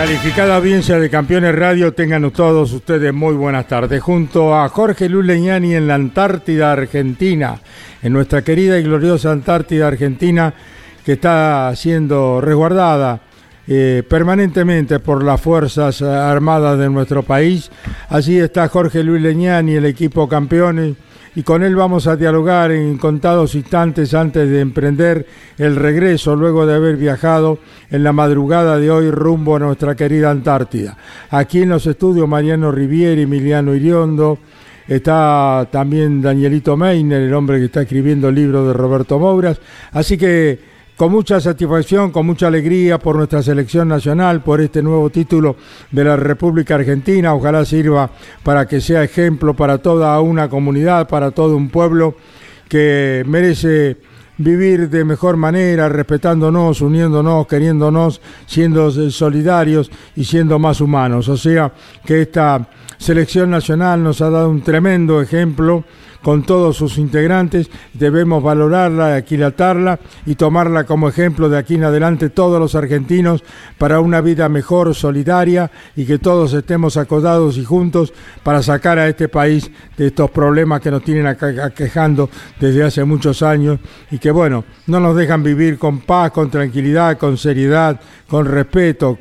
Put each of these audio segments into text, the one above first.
Calificada audiencia de Campeones Radio, tengan todos ustedes muy buenas tardes. Junto a Jorge Luleñani en la Antártida Argentina, en nuestra querida y gloriosa Antártida Argentina, que está siendo resguardada eh, permanentemente por las Fuerzas Armadas de nuestro país. Allí está Jorge Luis Leñani, el equipo Campeones y con él vamos a dialogar en contados instantes antes de emprender el regreso luego de haber viajado en la madrugada de hoy rumbo a nuestra querida Antártida. Aquí en los estudios Mariano Rivieri, Emiliano Iriondo, está también Danielito Meiner, el hombre que está escribiendo el libro de Roberto Mouras, así que con mucha satisfacción, con mucha alegría por nuestra selección nacional, por este nuevo título de la República Argentina. Ojalá sirva para que sea ejemplo para toda una comunidad, para todo un pueblo que merece vivir de mejor manera, respetándonos, uniéndonos, queriéndonos, siendo solidarios y siendo más humanos. O sea que esta selección nacional nos ha dado un tremendo ejemplo con todos sus integrantes. Debemos valorarla, aquilatarla y tomarla como ejemplo de aquí en adelante todos los argentinos para una vida mejor, solidaria y que todos estemos acodados y juntos para sacar a este país de estos problemas que nos tienen aquejando desde hace muchos años y que bueno, no nos dejan vivir con paz, con tranquilidad, con seriedad, con respeto,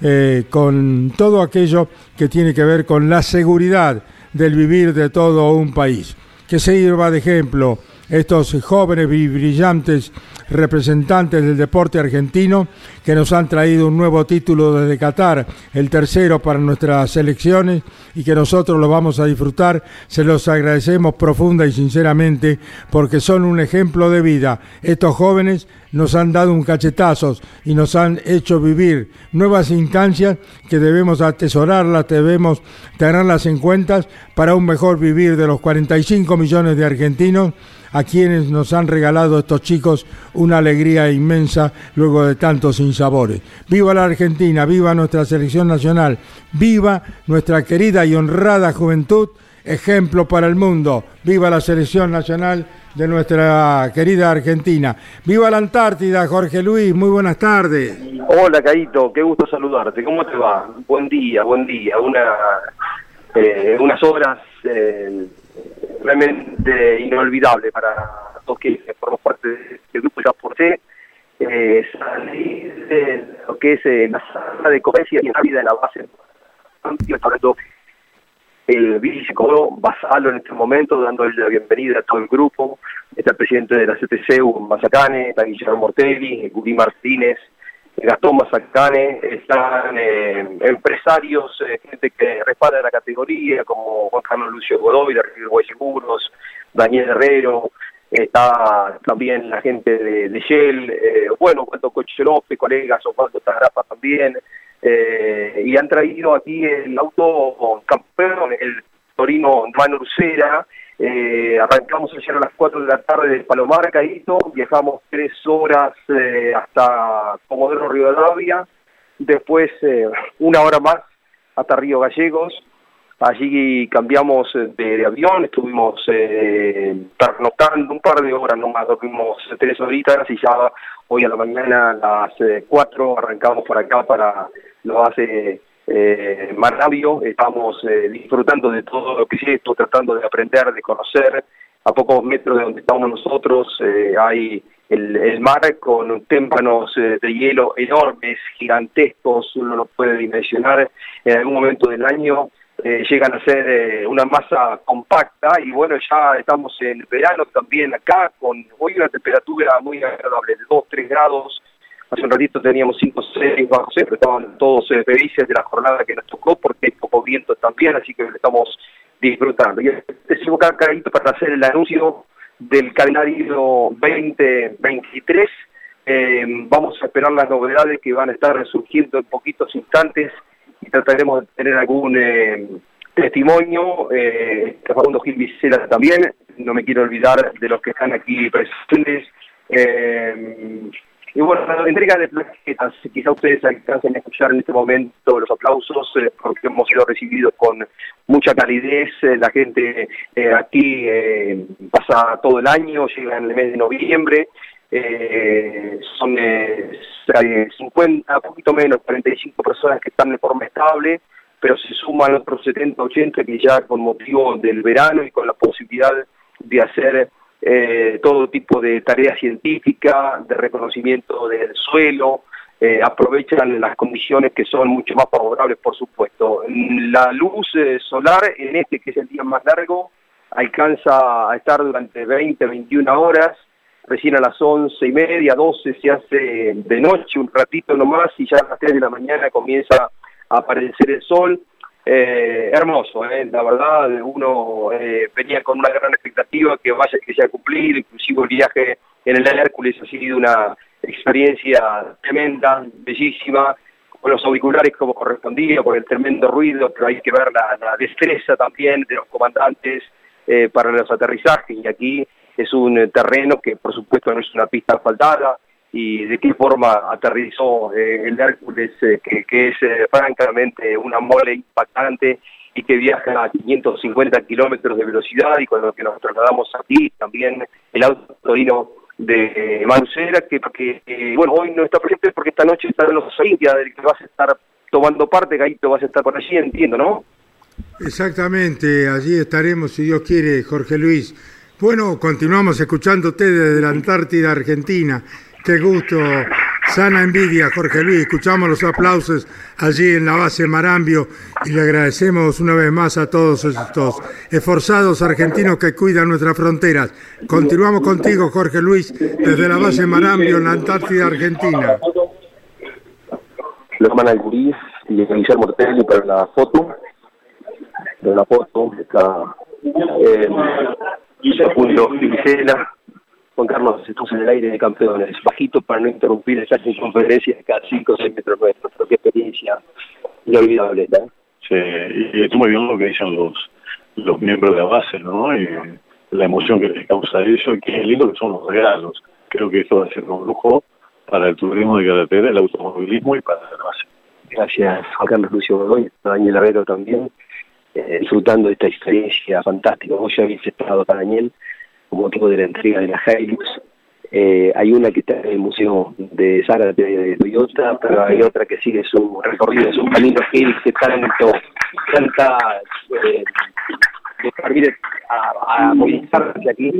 eh, con todo aquello que tiene que ver con la seguridad del vivir de todo un país que sirva de ejemplo estos jóvenes y brillantes representantes del deporte argentino que nos han traído un nuevo título desde Qatar, el tercero para nuestras selecciones y que nosotros lo vamos a disfrutar. Se los agradecemos profunda y sinceramente porque son un ejemplo de vida. Estos jóvenes nos han dado un cachetazos y nos han hecho vivir nuevas instancias que debemos atesorarlas, debemos tenerlas en cuenta para un mejor vivir de los 45 millones de argentinos a quienes nos han regalado estos chicos una alegría inmensa luego de tantos sinsabores. Viva la Argentina, viva nuestra selección nacional, viva nuestra querida y honrada juventud, ejemplo para el mundo. Viva la selección nacional de nuestra querida Argentina. Viva la Antártida, Jorge Luis, muy buenas tardes. Hola, Caito, qué gusto saludarte. ¿Cómo te va? Buen día, buen día. Una, eh, unas horas eh, realmente inolvidable para todos que formamos parte del grupo ya por C. Eh, salir de lo que es eh, la sala de comercio y en la vida de la base. El vice-coro Basalo en este momento, dándole la bienvenida a todo el grupo. Está el presidente de la CTC, Hugo Mazacane, está Guillermo Mortelli, Guri Martínez, Gastón Mazacane, están eh, empresarios, eh, gente que respalda la categoría, como Juan Carlos Lucio Godoy, de Uruguay Seguros, Daniel Herrero, está también la gente de, de Shell, eh, bueno, cuánto Coche López, colegas, Osvaldo Tagrapa también, y han traído aquí el auto campeón, el Torino Mano Lucera, eh, arrancamos ayer a las 4 de la tarde de Palomar, Caíto, viajamos tres horas eh, hasta Comodoro Rivadavia, después eh, una hora más hasta Río Gallegos, allí cambiamos de, avión, estuvimos eh, pernoctando un par de horas nomás, dormimos tres horitas y ya hoy a la mañana a las 4 arrancamos por acá para lo hace eh, más rabio, estamos eh, disfrutando de todo lo que es esto, tratando de aprender, de conocer. A pocos metros de donde estamos nosotros eh, hay el, mar con témpanos de hielo enormes, gigantescos, uno no puede dimensionar en algún momento del año eh, llegan a ser eh, una masa compacta y bueno, ya estamos en verano también acá con hoy una temperatura muy agradable de 2, 3 grados, hace un ratito teníamos 5, 6 bajo pero estaban todos eh, felices de la jornada que nos tocó porque hay poco viento también, así que estamos disfrutando. Y sigo acá para hacer el anuncio del calendario 2023. Eh, vamos a esperar las novedades que van a estar surgiendo en poquitos instantes trataremos de tener algún eh, testimonio. Eh, Facundo Gil Vicela también, no me quiero olvidar de los que están aquí presentes. Eh, y bueno, la entrega de plaquetas, quizá ustedes alcancen a escuchar en este momento los aplausos, eh, porque hemos sido recibidos con mucha calidez. la gente aquí pasa todo el año, llega en el mes de noviembre. Eh, son eh, 50, poquito menos, 45 personas que están de forma estable, pero se suman otros 70, 80 que ya con motivo del verano y con la posibilidad de hacer eh, todo tipo de tareas científicas, de reconocimiento del suelo, eh, aprovechan las condiciones que son mucho más favorables, por supuesto. La luz solar, en este que es el día más largo, alcanza a estar durante 20, 21 horas, recién a las once y media, doce se hace de noche un ratito nomás y ya a las tres de la mañana comienza a aparecer el sol. Eh, hermoso, eh, la verdad, uno eh, venía con una gran expectativa que vaya que sea cumplido, inclusive el viaje en el Hércules ha sido una experiencia tremenda, bellísima, con los auriculares como correspondía, con el tremendo ruido, pero hay que ver la, destreza también de los comandantes para los aterrizajes y aquí es un eh, terreno que por supuesto no es una pista asfaltada y de qué forma aterrizó eh, el Hércules, eh, que, es francamente una mole impactante y que viaja a 550 kilómetros de velocidad y con lo que nos trasladamos aquí también el auto de Manucera, que, que bueno, hoy no está presente porque esta noche está en los Olimpias, del que vas a estar tomando parte, Gaito, vas a estar por allí, entiendo, ¿no? Exactamente, allí estaremos, si Dios quiere, Jorge Luis. Bueno, continuamos escuchándote desde la Antártida Argentina. Qué gusto, sana envidia, Jorge Luis. Escuchamos los aplausos allí en la base Marambio y le agradecemos una vez más a todos estos esforzados argentinos que cuidan nuestras fronteras. Continuamos contigo, Jorge Luis, desde la base Marambio en la Antártida Argentina. Lo llaman al Gurí y Guillermo Ortelli para la foto. De la foto está eh, Segundo, Gisela, Juan Carlos, estamos en el aire de campeones, bajito para no interrumpir esa conferencia de cada 5 o 6 metros nuestros, qué experiencia inolvidable, ¿no? Sí, y estoy muy bien lo que dicen los, los miembros de la base, ¿no? Y la emoción que les causa eso, y qué lindo que son los regalos. Creo que esto va a ser un lujo para el turismo de carretera, el automovilismo y para la base. Gracias, Juan Carlos Lucio Godoy, Daniel Herrero también. Eh, disfrutando de esta experiencia fantástica. Vos ya habéis estado acá, Daniel, como motivo de la entrega de la Hilux. Eh, hay una que está en el Museo de Zárate de Toyota, pero hay otra que sigue su recorrido, su camino que tanto, tanta eh, a, a movilizarse aquí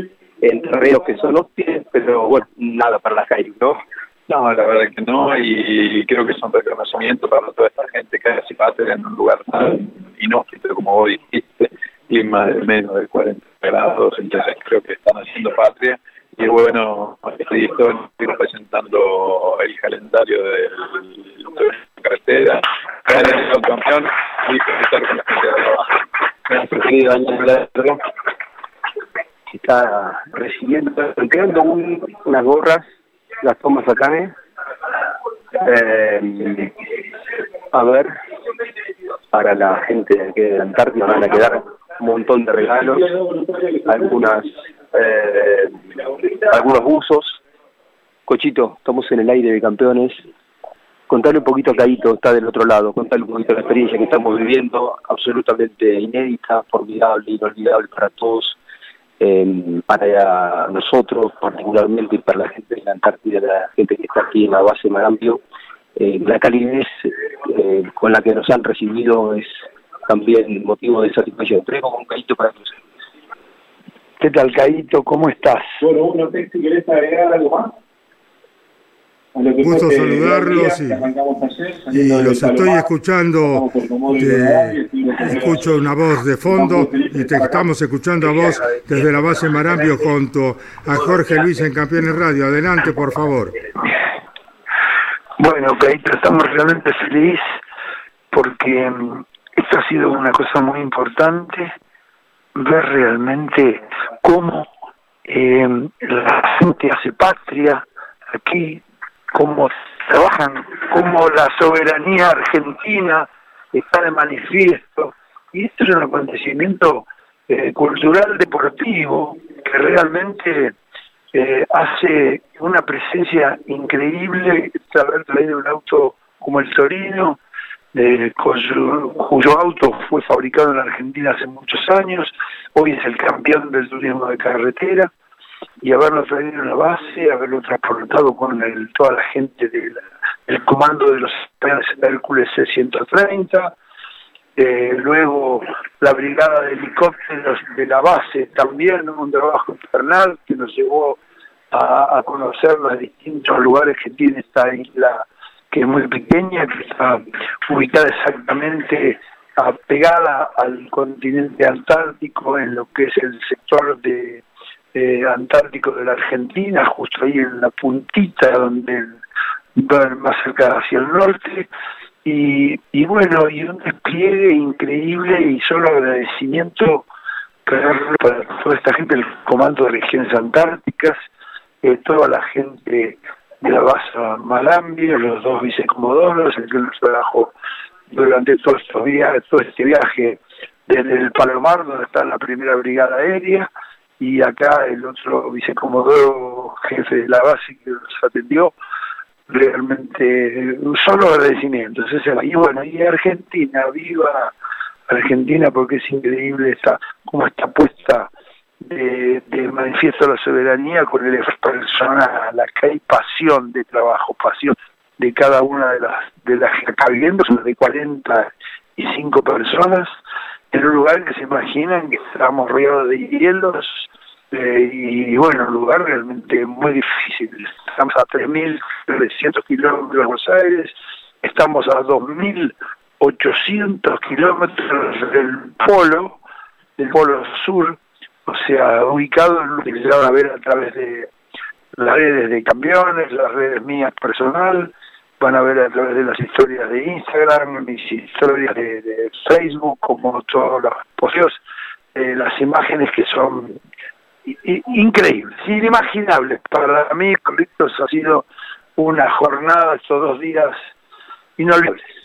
en terrenos que son hostiles, pero bueno, nada para la Hilux, ¿no? No, la verdad que no, y creo que es un reconocimiento para toda esta gente que hace patria en un lugar tan inhóspito como vos dijiste, clima de menos de 40 grados, entonces creo que están haciendo patria. Y bueno, estoy, presentando el calendario de la carretera, el campeón y estar con la gente de trabajo. Está recibiendo, entregando un, gorras las tomas acá, ¿eh? eh, a ver, para la gente de aquí de la Antártida van a quedar un montón de regalos, algunas eh, algunos buzos. Cochito, estamos en el aire de campeones. Contale un poquito a Caito, está del otro lado, contale un poquito la experiencia que estamos viviendo, absolutamente inédita, formidable, inolvidable para todos eh, para nosotros particularmente y para la gente de la Antártida, la gente que está aquí en la base Marambio, eh, la calidez eh, con la que nos han recibido es también motivo de satisfacción. Traigo con Caito para que ¿Qué tal, Caito? ¿Cómo estás? Bueno, uno, si querés agregar algo más. Gusto saludarlos y, los estoy escuchando, escucho una voz de fondo y te estamos escuchando a vos desde la base Marambio junto a Jorge Luis en Campeones Radio. Adelante, por favor. Bueno, ok, estamos realmente feliz porque mm, esto ha sido una cosa muy importante, ver realmente cómo eh, la gente hace patria aquí, cómo trabajan, cómo la soberanía argentina está de manifiesto. Y esto es un acontecimiento eh, cultural deportivo que realmente eh, hace una presencia increíble. Haber traído un auto como el Torino, eh, cuyo auto fue fabricado en Argentina hace muchos años, hoy es el campeón del turismo de carretera, y haberlo traído en la base, haberlo transportado con toda la gente del comando de los Hércules C-130, eh, luego la brigada de helicópteros de la base también, un trabajo infernal que nos llevó a, a conocer los distintos lugares que tiene esta isla que es muy pequeña, que está ubicada exactamente pegada al continente antártico en lo que es el sector de antártico de la Argentina, justo ahí en la puntita donde va más cerca hacia el norte, y, bueno, y un despliegue increíble y solo agradecimiento para, toda esta gente del Comando de Regiones Antárticas, eh, toda la gente de la base Malambia, los dos vicecomodoros, el que nos trabajó durante todo, estos días, todo este viaje desde el Palomar, donde está la primera brigada aérea, y acá el otro vicecomodoro jefe de la base que nos atendió, realmente solo agradecimiento. Y bueno, y Argentina, viva Argentina porque es increíble esta, cómo está puesta de, de, manifiesto la soberanía con el personal, que hay pasión de trabajo, pasión de cada una de las de las acá viviendo, son de 45 personas, en un lugar que se imaginan que estamos rodeados de hielos, eh, y bueno, un lugar realmente muy difícil. Estamos a 3.300 kilómetros de Buenos Aires, estamos a 2.800 kilómetros del polo, del polo sur, o sea, ubicado en lo que se a ver a través de las redes de camiones, las redes mías personal, van a ver a través de las historias de Instagram, mis historias de, Facebook, como todos los posteos, eh, las imágenes que son increíbles, inimaginables. Para mí, Carlitos, ha sido una jornada, estos dos días inolvidables.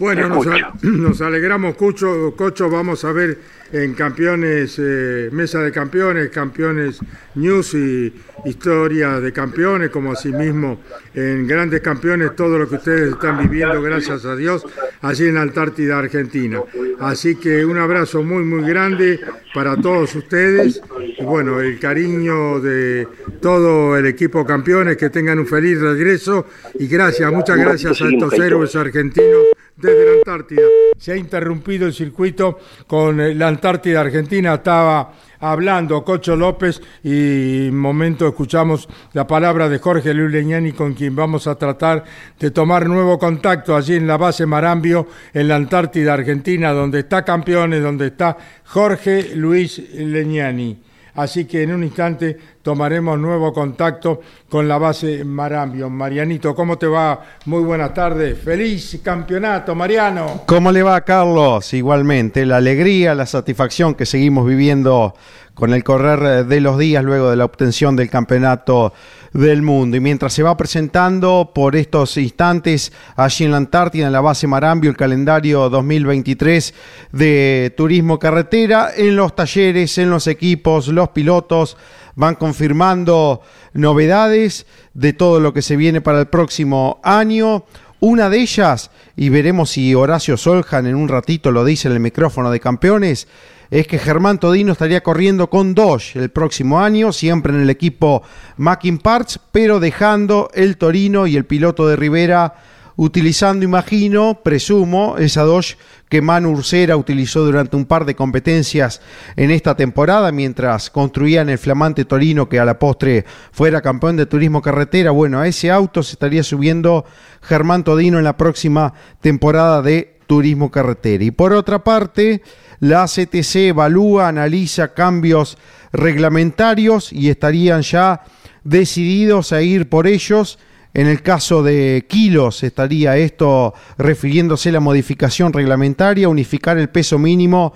Bueno, nos, alegramos, Cucho, Cocho, vamos a ver en campeones, eh, mesa de campeones, campeones news y historia de campeones, como asimismo en grandes campeones, todo lo que ustedes están viviendo, gracias a Dios, allí en la Antártida Argentina. Así que un abrazo muy, muy grande para todos ustedes. Y bueno, el cariño de todo el equipo campeones, que tengan un feliz regreso y gracias, muchas gracias a estos héroes argentinos desde la Antártida. Se ha interrumpido el circuito con eh, la Antártida Argentina. Estaba hablando Cocho López y en momento escuchamos la palabra de Jorge Luis Leñani con quien vamos a tratar de tomar nuevo contacto allí en la base Marambio en la Antártida Argentina donde está campeones, donde está Jorge Luis Leñani. Así que en un instante tomaremos nuevo contacto con la base Marambio. Marianito, ¿cómo te va? Muy buenas tardes. Feliz campeonato, Mariano. ¿Cómo le va, Carlos? Igualmente, la alegría, la satisfacción que seguimos viviendo con el correr de los días luego de la obtención del campeonato del mundo. Y mientras se va presentando por estos instantes allí en la Antártida, en la base Marambio, el calendario 2023 de turismo carretera, en los talleres, en los equipos, los pilotos van confirmando novedades de todo lo que se viene para el próximo año. Una de ellas, y veremos si Horacio Soljan en un ratito lo dice en el micrófono de campeones, es que Germán Todino estaría corriendo con Dodge el próximo año, siempre en el equipo Mackin Parts, pero dejando el Torino y el piloto de Rivera utilizando, imagino, presumo, esa Dodge que Manu Ursera utilizó durante un par de competencias en esta temporada mientras construían el flamante Torino que a la postre fuera campeón de turismo carretera. Bueno, a ese auto se estaría subiendo Germán Todino en la próxima temporada de turismo carretera. Y por otra parte, la CTC evalúa, analiza cambios reglamentarios y estarían ya decididos a ir por ellos. En el caso de kilos estaría esto refiriéndose a la modificación reglamentaria, unificar el peso mínimo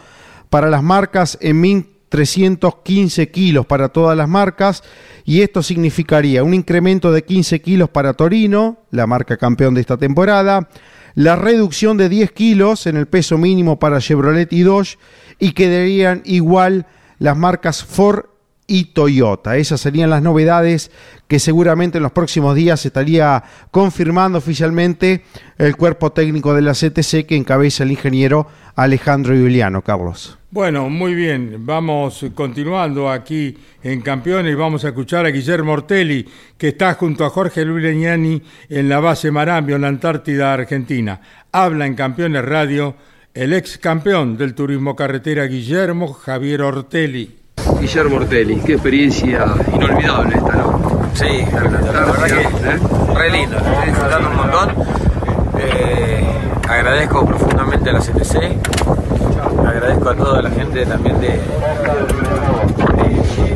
para las marcas en 1.315 kilos para todas las marcas y esto significaría un incremento de 15 kilos para Torino, la marca campeón de esta temporada, la reducción de 10 kilos en el peso mínimo para Chevrolet y Dodge y quedarían igual las marcas Ford y Toyota. Esas serían las novedades que seguramente en los próximos días estaría confirmando oficialmente el cuerpo técnico de la CTC que encabeza el ingeniero Alejandro Juliano. Carlos. Bueno, muy bien, vamos continuando aquí en Campeones y vamos a escuchar a Guillermo Ortelli, que está junto a Jorge Luis Leñani en la base Marambio, en la Antártida Argentina. Habla en Campeones Radio el ex campeón del turismo carretera Guillermo Javier Ortelli. Guillermo Ortelli, qué experiencia inolvidable esta, ¿no? Sí, la, verdad que ¿eh? re lindo, estoy disfrutando un montón. Eh, agradezco profundamente a la CTC, agradezco a toda la gente también de,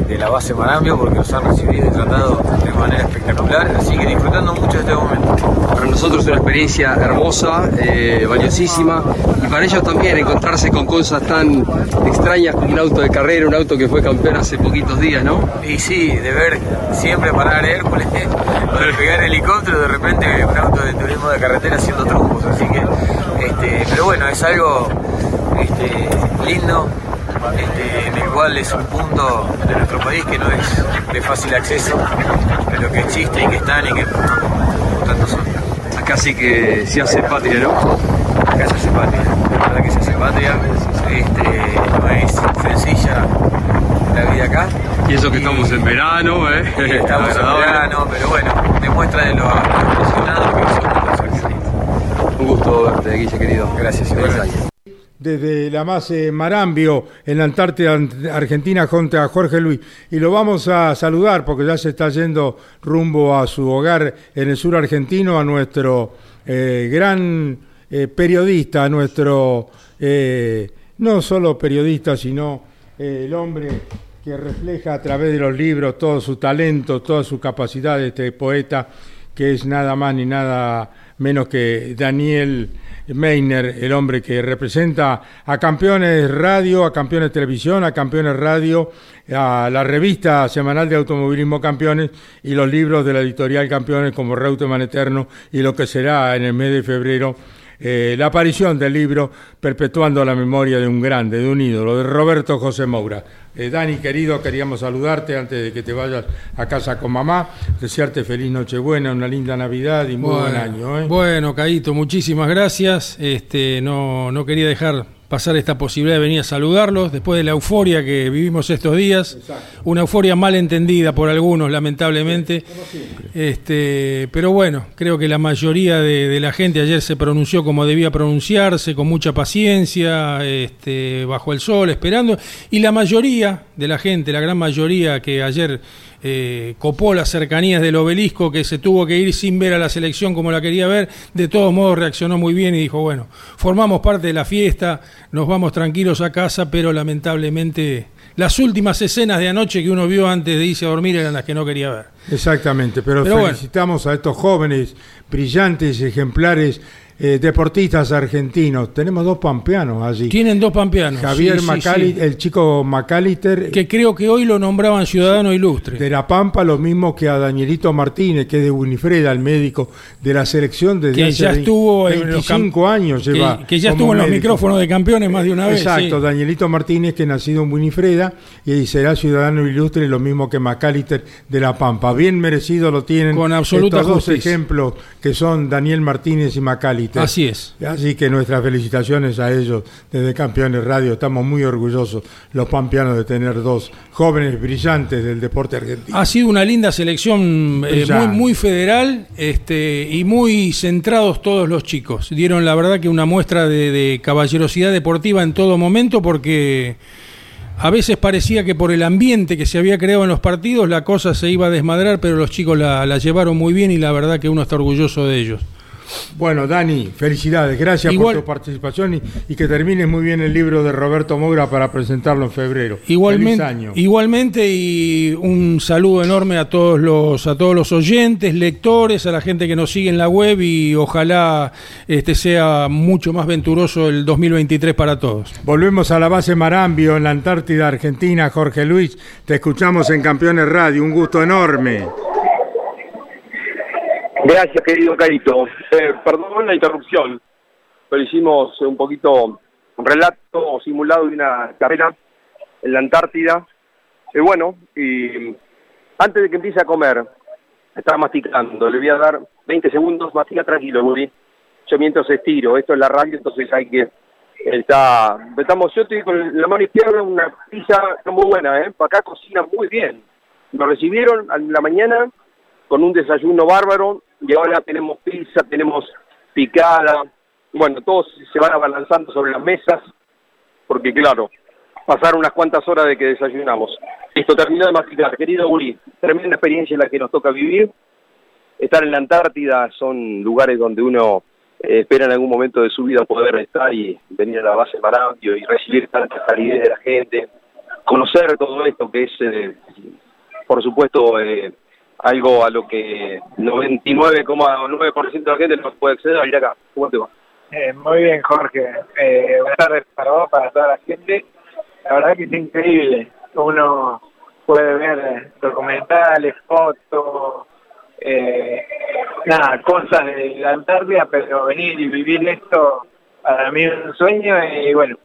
de, la base Marambio porque nos han recibido y tratado de manera espectacular, así que disfrutando mucho de este momento. Para nosotros es una experiencia hermosa, eh, valiosísima y para ellos también encontrarse con cosas tan extrañas como un auto de carrera, un auto que fue campeón hace poquitos días, ¿no? Y sí, de ver siempre parar Hércules o de pegar helicóptero, de repente un auto de turismo de carretera haciendo trucos, así que, este, pero bueno, es algo este, lindo, este, en el cual es un punto de nuestro país que no es de fácil acceso, pero que existe y que están y que por tanto son. Acá sí que se hace patria, ¿no? Acá se hace patria, la verdad que se hace patria, este, no es sencilla la vida acá. Y eso que estamos en verano, ¿eh? Estamos en verano, pero bueno, demuestra de lo apasionado que somos los Un gusto verte, Guille, querido. Gracias, gracias desde la base Marambio en la Antártida Argentina junto a Jorge Luis. Y lo vamos a saludar porque ya se está yendo rumbo a su hogar en el sur argentino, a nuestro eh, gran eh, periodista, a nuestro, eh, no solo periodista, sino el hombre que refleja a través de los libros todo su talento, toda su capacidad de este poeta, que es nada más ni nada menos que Daniel. Meiner, el hombre que representa a Campeones Radio, a Campeones Televisión, a Campeones Radio, a la revista semanal de automovilismo Campeones y los libros de la editorial Campeones como Reutemann Eterno y lo que será en el mes de febrero eh, la aparición del libro Perpetuando la memoria de un grande, de un ídolo, de Roberto José Moura. Eh, Dani, querido, queríamos saludarte antes de que te vayas a casa con mamá, desearte feliz Nochebuena, una linda Navidad y muy buen año. ¿eh? Bueno, Caíto, muchísimas gracias. Este, no, no quería dejar pasar esta posibilidad de venir a saludarlos después de la euforia que vivimos estos días, una euforia mal entendida por algunos, lamentablemente. este, pero bueno, creo que la mayoría de, la gente ayer se pronunció como debía pronunciarse, con mucha paciencia, este, bajo el sol, esperando, y la mayoría de la gente, la gran mayoría que ayer eh, copó las cercanías del obelisco, que se tuvo que ir sin ver a la selección como la quería ver, de todos modos reaccionó muy bien y dijo, bueno, formamos parte de la fiesta, nos vamos tranquilos a casa, pero lamentablemente las últimas escenas de anoche que uno vio antes de irse a dormir eran las que no quería ver. Exactamente, pero, felicitamos a estos jóvenes, brillantes, ejemplares eh, deportistas argentinos. Tenemos dos pampeanos allí. Tienen dos pampeanos. Javier sí, el chico Macalister. Que creo que hoy lo nombraban ciudadano ilustre. De La Pampa, lo mismo que a Danielito Martínez, que es de Winifreda, el médico de la selección desde que ya estuvo en los años lleva. Que, ya estuvo en los micrófonos de campeones más de una vez. Exacto, Danielito Martínez, que nacido en Winifreda y será ciudadano ilustre, lo mismo que Macalister de La Pampa. Bien merecido lo tienen Con absoluta estos dos ejemplos que son Daniel Martínez y Macalister. Peter. Así es. Así que nuestras felicitaciones a ellos desde Campeones Radio. Estamos muy orgullosos, los pampeanos, de tener dos jóvenes brillantes del deporte argentino. Ha sido una linda selección, eh, muy, federal este, y muy centrados todos los chicos. Dieron la verdad que una muestra de, de caballerosidad deportiva en todo momento porque a veces parecía que por el ambiente que se había creado en los partidos la cosa se iba a desmadrar, pero los chicos la, la llevaron muy bien y la verdad que uno está orgulloso de ellos. Bueno, Dani, felicidades, gracias Igual- por tu participación y, y que termines muy bien el libro de Roberto Moura para presentarlo en febrero. Igualmente, Feliz año. igualmente y un saludo enorme a todos los a todos los oyentes, lectores, a la gente que nos sigue en la web y ojalá este sea mucho más venturoso el 2023 para todos. Volvemos a la base Marambio en la Antártida Argentina. Jorge Luis, te escuchamos en Campeones Radio. Un gusto enorme. Gracias, querido Carito. Eh, perdón la interrupción, pero hicimos un poquito un relato simulado de una carrera en la Antártida. Y bueno, y antes de que empiece a comer, estaba masticando. Le voy a dar 20 segundos, mastica tranquilo, Guri. Yo mientras estiro, esto es la radio, entonces hay que... Está, estamos, yo estoy con la mano izquierda una pizza muy buena, ¿eh? Para acá cocina muy bien. Nos recibieron en la mañana con un desayuno bárbaro y ahora tenemos pizza, tenemos picada. Bueno, todos se van abalanzando sobre las mesas porque claro, pasaron unas cuantas horas de que desayunamos. Listo, terminó de masticar. Querido Uri, tremenda experiencia la que nos toca vivir. Estar en la Antártida son lugares donde uno eh, espera en algún momento de su vida poder estar y venir a la base Marambio y recibir tanta calidez de la gente, conocer todo esto que es, eh, por supuesto, eh, algo a lo que 99,9% de la gente no puede acceder a ir acá. ¿Cómo? Eh, muy bien, Jorge. Eh, buenas tardes para vos, para toda la gente. La verdad que es increíble. Uno puede ver eh, documentales, fotos, nada, cosas de la Antártida, pero venir y vivir esto para mí es un sueño y bueno,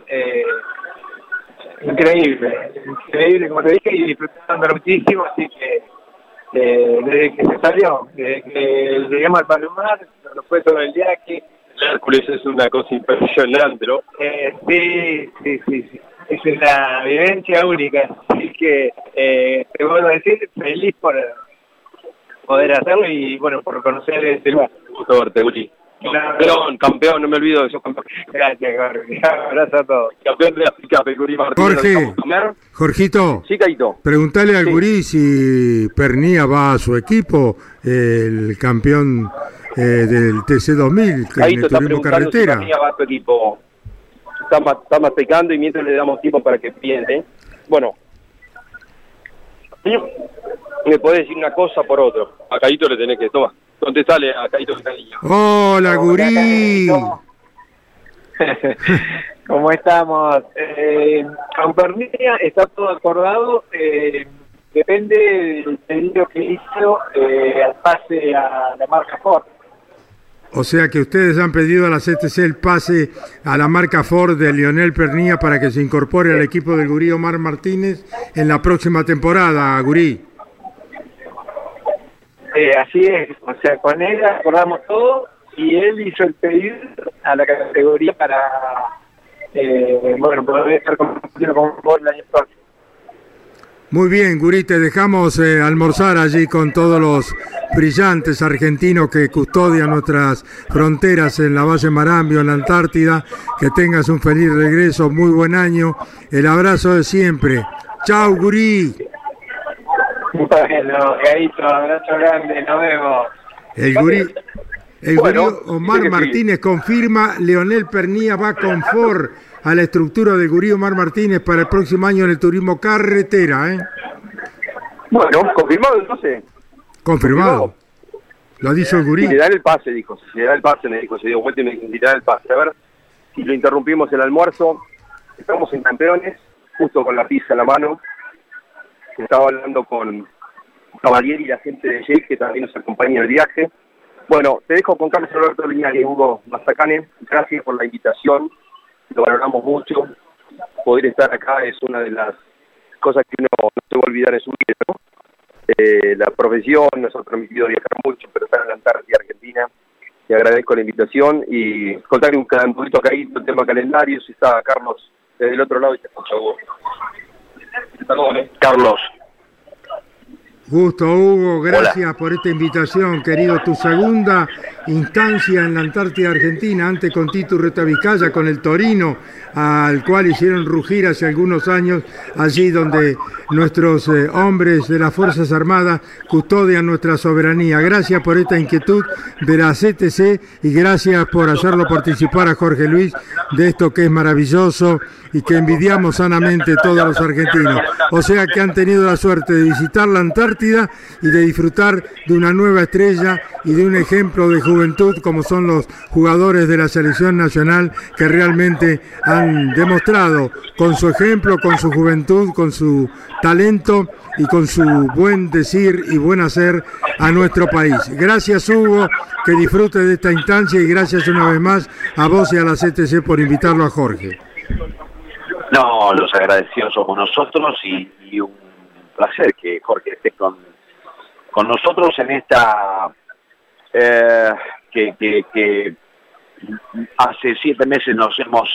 increíble, increíble como te dije y disfrutándolo muchísimo, así que eh, desde que se salió, desde que llegamos al Palomar, nos fue todo el viaje, Hércules es una cosa impresionante, ¿no? Eh, sí, sí, sí, sí. Es una vivencia única. Así que, eh, te vuelvo a decir, feliz por poder hacerlo y, bueno, por conocer este lugar. Gusto verte, Guti. Campeón, campeón, no me olvido de eso. Campeón, Gracias, Jorge. Abrazo a todos. campeón de. Jorge. Jorgito, Sí, Caito. preguntale al Sí. gurí si Pernía va a su equipo, el campeón eh, del TC2000, en el está turismo si carretera. Matías va a tu equipo. Está, está masticando y mientras le damos tiempo para que piense. Bueno. Me podés decir una cosa por otro. A Caito le tenés que... Toma, contestale a Caito cariño. Hola, gurí. ¿Cómo estamos? Eh, con Pernilla está todo acordado. eh, depende del pedido que hizo eh, al pase a la marca Ford. O sea que ustedes han pedido a la CTC el pase a la marca Ford de Lionel Pernía para que se incorpore al equipo del gurí Omar Martínez en la próxima temporada, gurí. Eh, así es, o sea, con él acordamos todo y él hizo el pedido a la categoría para, eh, bueno, poder estar compitiendo con Ford el año próximo. Muy bien, Gurí, te dejamos eh, almorzar allí con todos los brillantes argentinos que custodian nuestras fronteras en la base Marambio, en la Antártida. Que tengas un feliz regreso, muy buen año. El abrazo de siempre. Chao, Gurí. Bueno, abrazo grande, nos vemos. El gurí, el Bueno, gurí Omar sí. Martínez confirma, Leonel Pernía va con Ford a la estructura del gurí Omar Martínez para el próximo año en el turismo carretera, ¿eh? Bueno, confirmado entonces. Confirmado. Lo ha dicho el gurí. Si le dan el pase, dijo. Si le dan el pase, me dijo. Se dio vuelta y me dijo, si le dan el pase. A ver, si lo interrumpimos el almuerzo. Estamos en campeones, justo con la pizza en la mano. Estaba hablando con Cavalieri y la gente de Jake, que también nos acompaña en el viaje. Bueno, te dejo con Carlos Alberto Liñani y Hugo Mazacane. Gracias por la invitación. Lo valoramos mucho. Poder estar acá es una de las cosas que uno no se va a olvidar en su vida. Eh, la profesión nos ha permitido viajar mucho, pero estar en la Antártida Argentina, te agradezco la invitación y contarle un, un poquito acá el tema calendario, si está Carlos desde el otro lado y te escucha Hugo. Carlos. Gusto, Hugo, gracias por esta invitación, querido. Tu segunda instancia en la Antártida Argentina, antes con Tito Retavicaya, con el Torino, al cual hicieron rugir hace algunos años, allí donde nuestros eh, hombres de las Fuerzas Armadas custodian nuestra soberanía. Gracias por esta inquietud de la CTC y gracias por hacerlo participar a Jorge Luis de esto que es maravilloso y que envidiamos sanamente todos los argentinos. O sea que han tenido la suerte de visitar la Antártida y de disfrutar de una nueva estrella y de un ejemplo de juventud como son los jugadores de la selección nacional que realmente han demostrado con su ejemplo, con su juventud, con su talento y con su buen decir y buen hacer a nuestro país. Gracias Hugo, que disfrute de esta instancia y gracias una vez más a vos y a la CTC por invitarlo a Jorge. No, los agradecidos somos nosotros y, y un placer que Jorge esté con, con nosotros en esta eh, que, hace siete meses nos hemos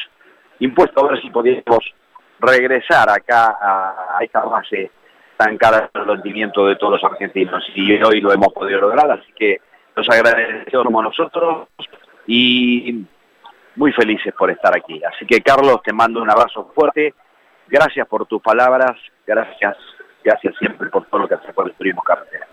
impuesto a ver si podíamos regresar acá a, esta base tan cara al rendimiento de todos los argentinos. Y hoy lo hemos podido lograr, así que los agradecidos somos nosotros y muy felices por estar aquí. Así que Carlos, te mando un abrazo fuerte, gracias por tus palabras, gracias, gracias siempre por todo lo que haces por el turismo carretera.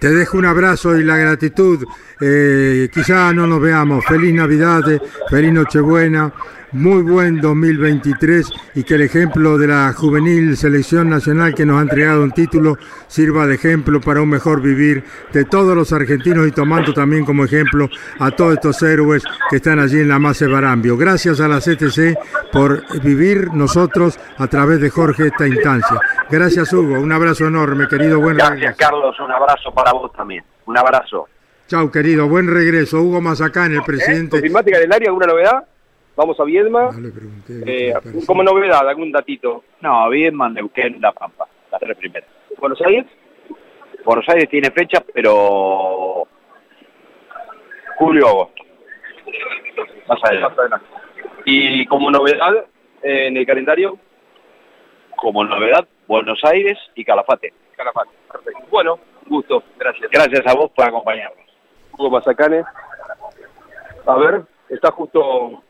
Te dejo un abrazo y la gratitud. Eh, quizá no nos veamos. Feliz Navidad, feliz Nochebuena, muy buen 2023 y que el ejemplo de la juvenil selección nacional que nos ha entregado un título sirva de ejemplo para un mejor vivir de todos los argentinos y tomando también como ejemplo a todos estos héroes que están allí en la Mase Barambio. Gracias a la CTC por vivir nosotros a través de Jorge esta instancia. Gracias Hugo, un abrazo enorme, querido. Buen Gracias regreso. Carlos, un abrazo para vos también. Un abrazo. Chau, querido, buen regreso. Hugo Mazacán, el presidente. ¿Confirmate calendario? ¿Alguna novedad? Vamos a Viedma. Eh, como novedad, algún datito. No, Viedma, Neuquén, La Pampa, las tres primeras. ¿Buenos Aires? Buenos Aires tiene fecha, pero julio, agosto. Más adelante. Y como novedad eh, en el calendario, Como novedad, Buenos Aires y Calafate. Calafate. Perfecto. Bueno, gusto. Gracias. Gracias a vos por acompañarnos. Hugo Mazacane. A ver, está justo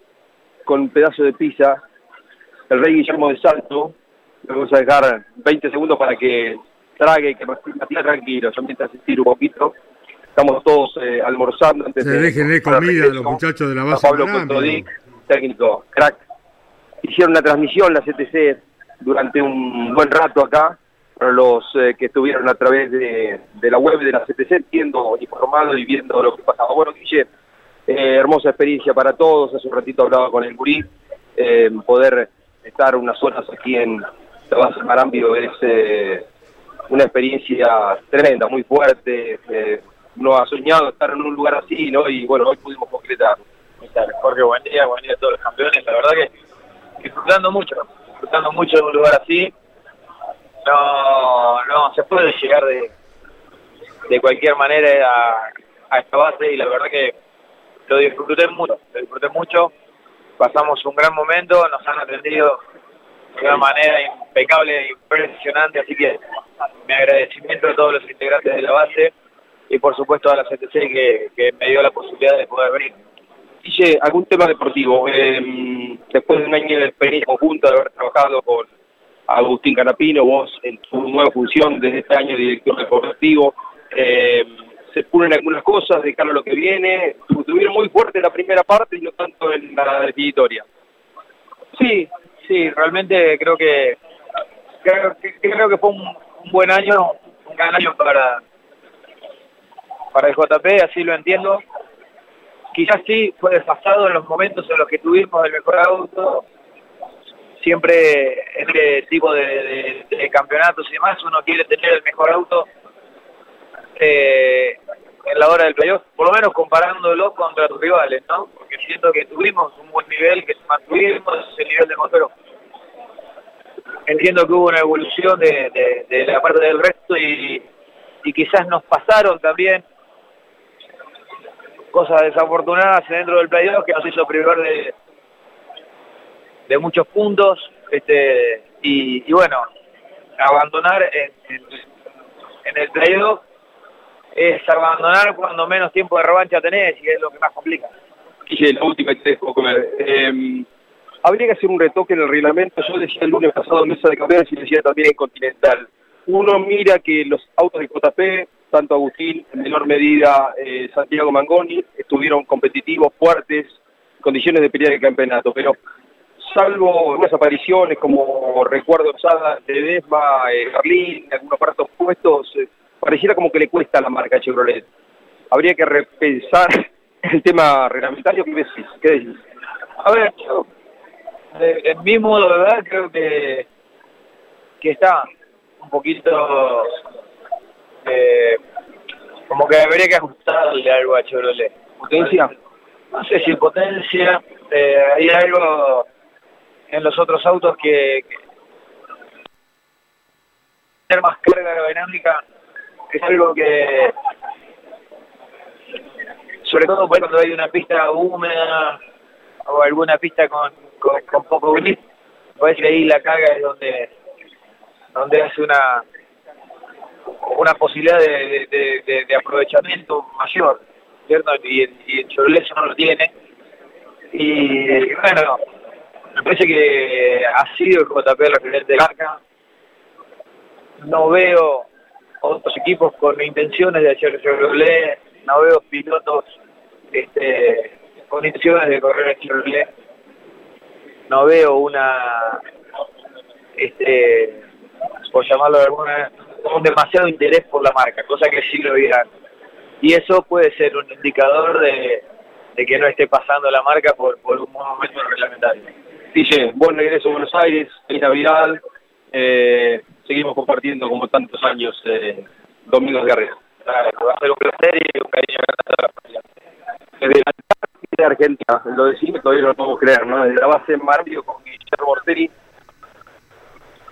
con un pedazo de pizza el rey Guillermo de Salto. Le vamos a dejar 20 segundos para que trague y que mastique tranquilo. Yo mientras estiro un poquito. Estamos todos eh, almorzando antes Se de... el comida los muchachos de la A base Pablo Barambio. Contodic, técnico, crack. Hicieron una transmisión, la CTC, durante un buen rato acá, para los eh, que estuvieron a través de, de la web de la CTC, viendo, informado y viendo lo que pasaba. Bueno, Guille, eh, hermosa experiencia para todos. Hace un ratito hablaba con el gurí. eh, poder estar unas horas aquí en la base Marambio es eh, una experiencia tremenda, muy fuerte. uno ha soñado estar en un lugar así, ¿no? Y bueno, hoy pudimos concretar. Jorge, buen día, buen día a todos los campeones. La verdad que disfrutando mucho, disfrutando mucho de un lugar así. No, no se puede llegar de, de cualquier manera a esta base y la verdad que lo disfruté mucho, lo disfruté mucho. Pasamos un gran momento, nos han atendido de una manera impecable impresionante, así que mi agradecimiento a todos los integrantes de la base y por supuesto a la CTC que, que me dio la posibilidad de poder venir. Algún tema deportivo. Eh, después de un año de experiencia conjunta, de haber trabajado con Agustín Canapino, vos en tu nueva función desde este año director deportivo, eh, se pulen algunas cosas de lo que viene. Estuvieron muy fuerte la primera parte y no tanto en la definitoria. Sí, sí, realmente creo que creo, que- fue un, buen año, un gran año para para el JP, así lo entiendo. Quizás sí fue desfasado en los momentos en los que tuvimos el mejor auto. Siempre este tipo de campeonatos y demás uno quiere tener el mejor auto eh, en la hora del playoff, por lo menos comparándolo contra tus rivales, ¿no? Porque siento que tuvimos un buen nivel, que mantuvimos ese nivel de motor. Entiendo que hubo una evolución de, la parte del resto y, quizás nos pasaron también cosas desafortunadas dentro del playoff que nos hizo privar de, muchos puntos este y, bueno abandonar en el playoff es abandonar cuando menos tiempo de revancha tenés y es lo que más complica. Guille, la última y te dejo comer. Eh, habría que hacer un retoque en el reglamento. Yo decía el lunes pasado en Mesa de Campeones y decía también en Continental. Uno mira que los autos de JP, tanto Agustín, en menor medida eh, Santiago Mangoni, estuvieron competitivos, fuertes, condiciones de pelea de campeonato, pero salvo unas apariciones como recuerdo de Desma, eh, algunos aparatos puestos, eh, pareciera como que le cuesta a la marca Chevrolet. Habría que repensar el tema reglamentario. ¿Qué decís? ¿Qué decís? A ver, yo, en mi modo de ver, creo que, que está un poquito eh, como que habría que ajustarle algo a Chevrolet. ¿Potencia? No sé si potencia, eh, hay algo en los otros autos que, que tener más carga aerodinámica es algo que sobre todo pues, cuando hay una pista húmeda o alguna pista con, con, con poco grip, que ahí la carga es donde donde hace una una posibilidad de, aprovechamiento mayor, ¿cierto? Y, en- y no lo tiene. Y bueno, me parece que ha sido el JP referente de marca. No veo otros equipos con intenciones de hacer Chevrolet, no veo pilotos este, con intenciones de correr en Chevrolet, no veo una, este, por llamarlo de alguna un demasiado interés por la marca, cosa que sí lo dirán. Y eso puede ser un indicador de, de que no esté pasando la marca por, por un momento reglamentario. Dice, buen regreso a Buenos Aires, feliz Navidad. Eh, seguimos compartiendo como tantos años eh, domingos de. Claro, va a ser un placer y un cariño la de Argentina, lo decimos todavía no lo podemos creer, ¿no? Desde la base Mario con Guillermo Morteri.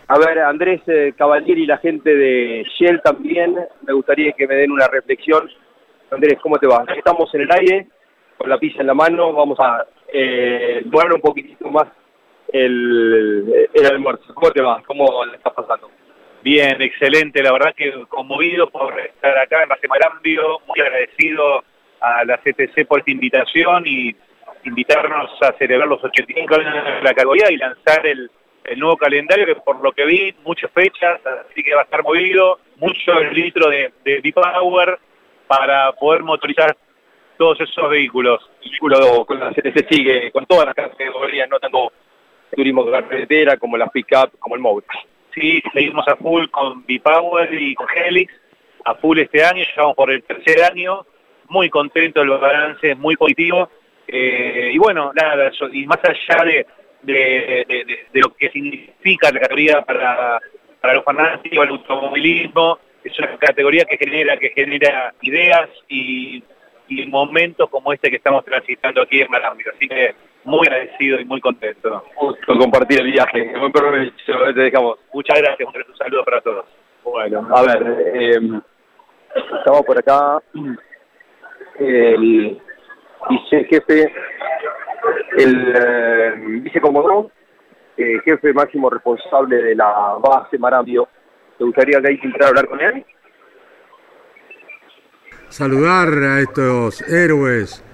A ver, Andrés eh, y la gente de Shell también, me gustaría que me den una reflexión. Andrés, ¿cómo te va? Estamos en el aire, con la pizza en la mano, vamos a eh, un poquitito más el, el almuerzo. ¿Cómo te va? ¿Cómo le estás pasando? Bien, excelente, la verdad que conmovido por estar acá en Base Marambio, muy agradecido a la CTC por esta invitación y invitarnos a celebrar los 85 años de la categoría y lanzar el, el nuevo calendario que por lo que vi, muchas fechas, así que va a estar movido, mucho litro de, de B-Power para poder motorizar todos esos vehículos. vehículo con la CTC sigue, con todas las categorías, no tanto turismo de carretera como las pick-up, como el móvil. Sí, seguimos a full con B-Power y con Helix, a full este año, ya vamos por el tercer año, muy contento del balance, muy positivo. Eh, y bueno, nada, y más allá de, de, de- lo que significa la categoría para, para los fanáticos, el automovilismo, es una categoría que genera, que genera ideas y, y momentos como este que estamos transitando aquí en Marambio. Así que muy agradecido y muy contento. Gusto compartir el viaje. Buen provecho, te dejamos. Muchas gracias, un saludo para todos. Bueno, a ver, eh, estamos por acá. El vicejefe, el eh, vicecomodoro, eh, jefe máximo responsable de la base Marambio. ¿Te gustaría que ahí entrar a hablar con él? Saludar a estos héroes,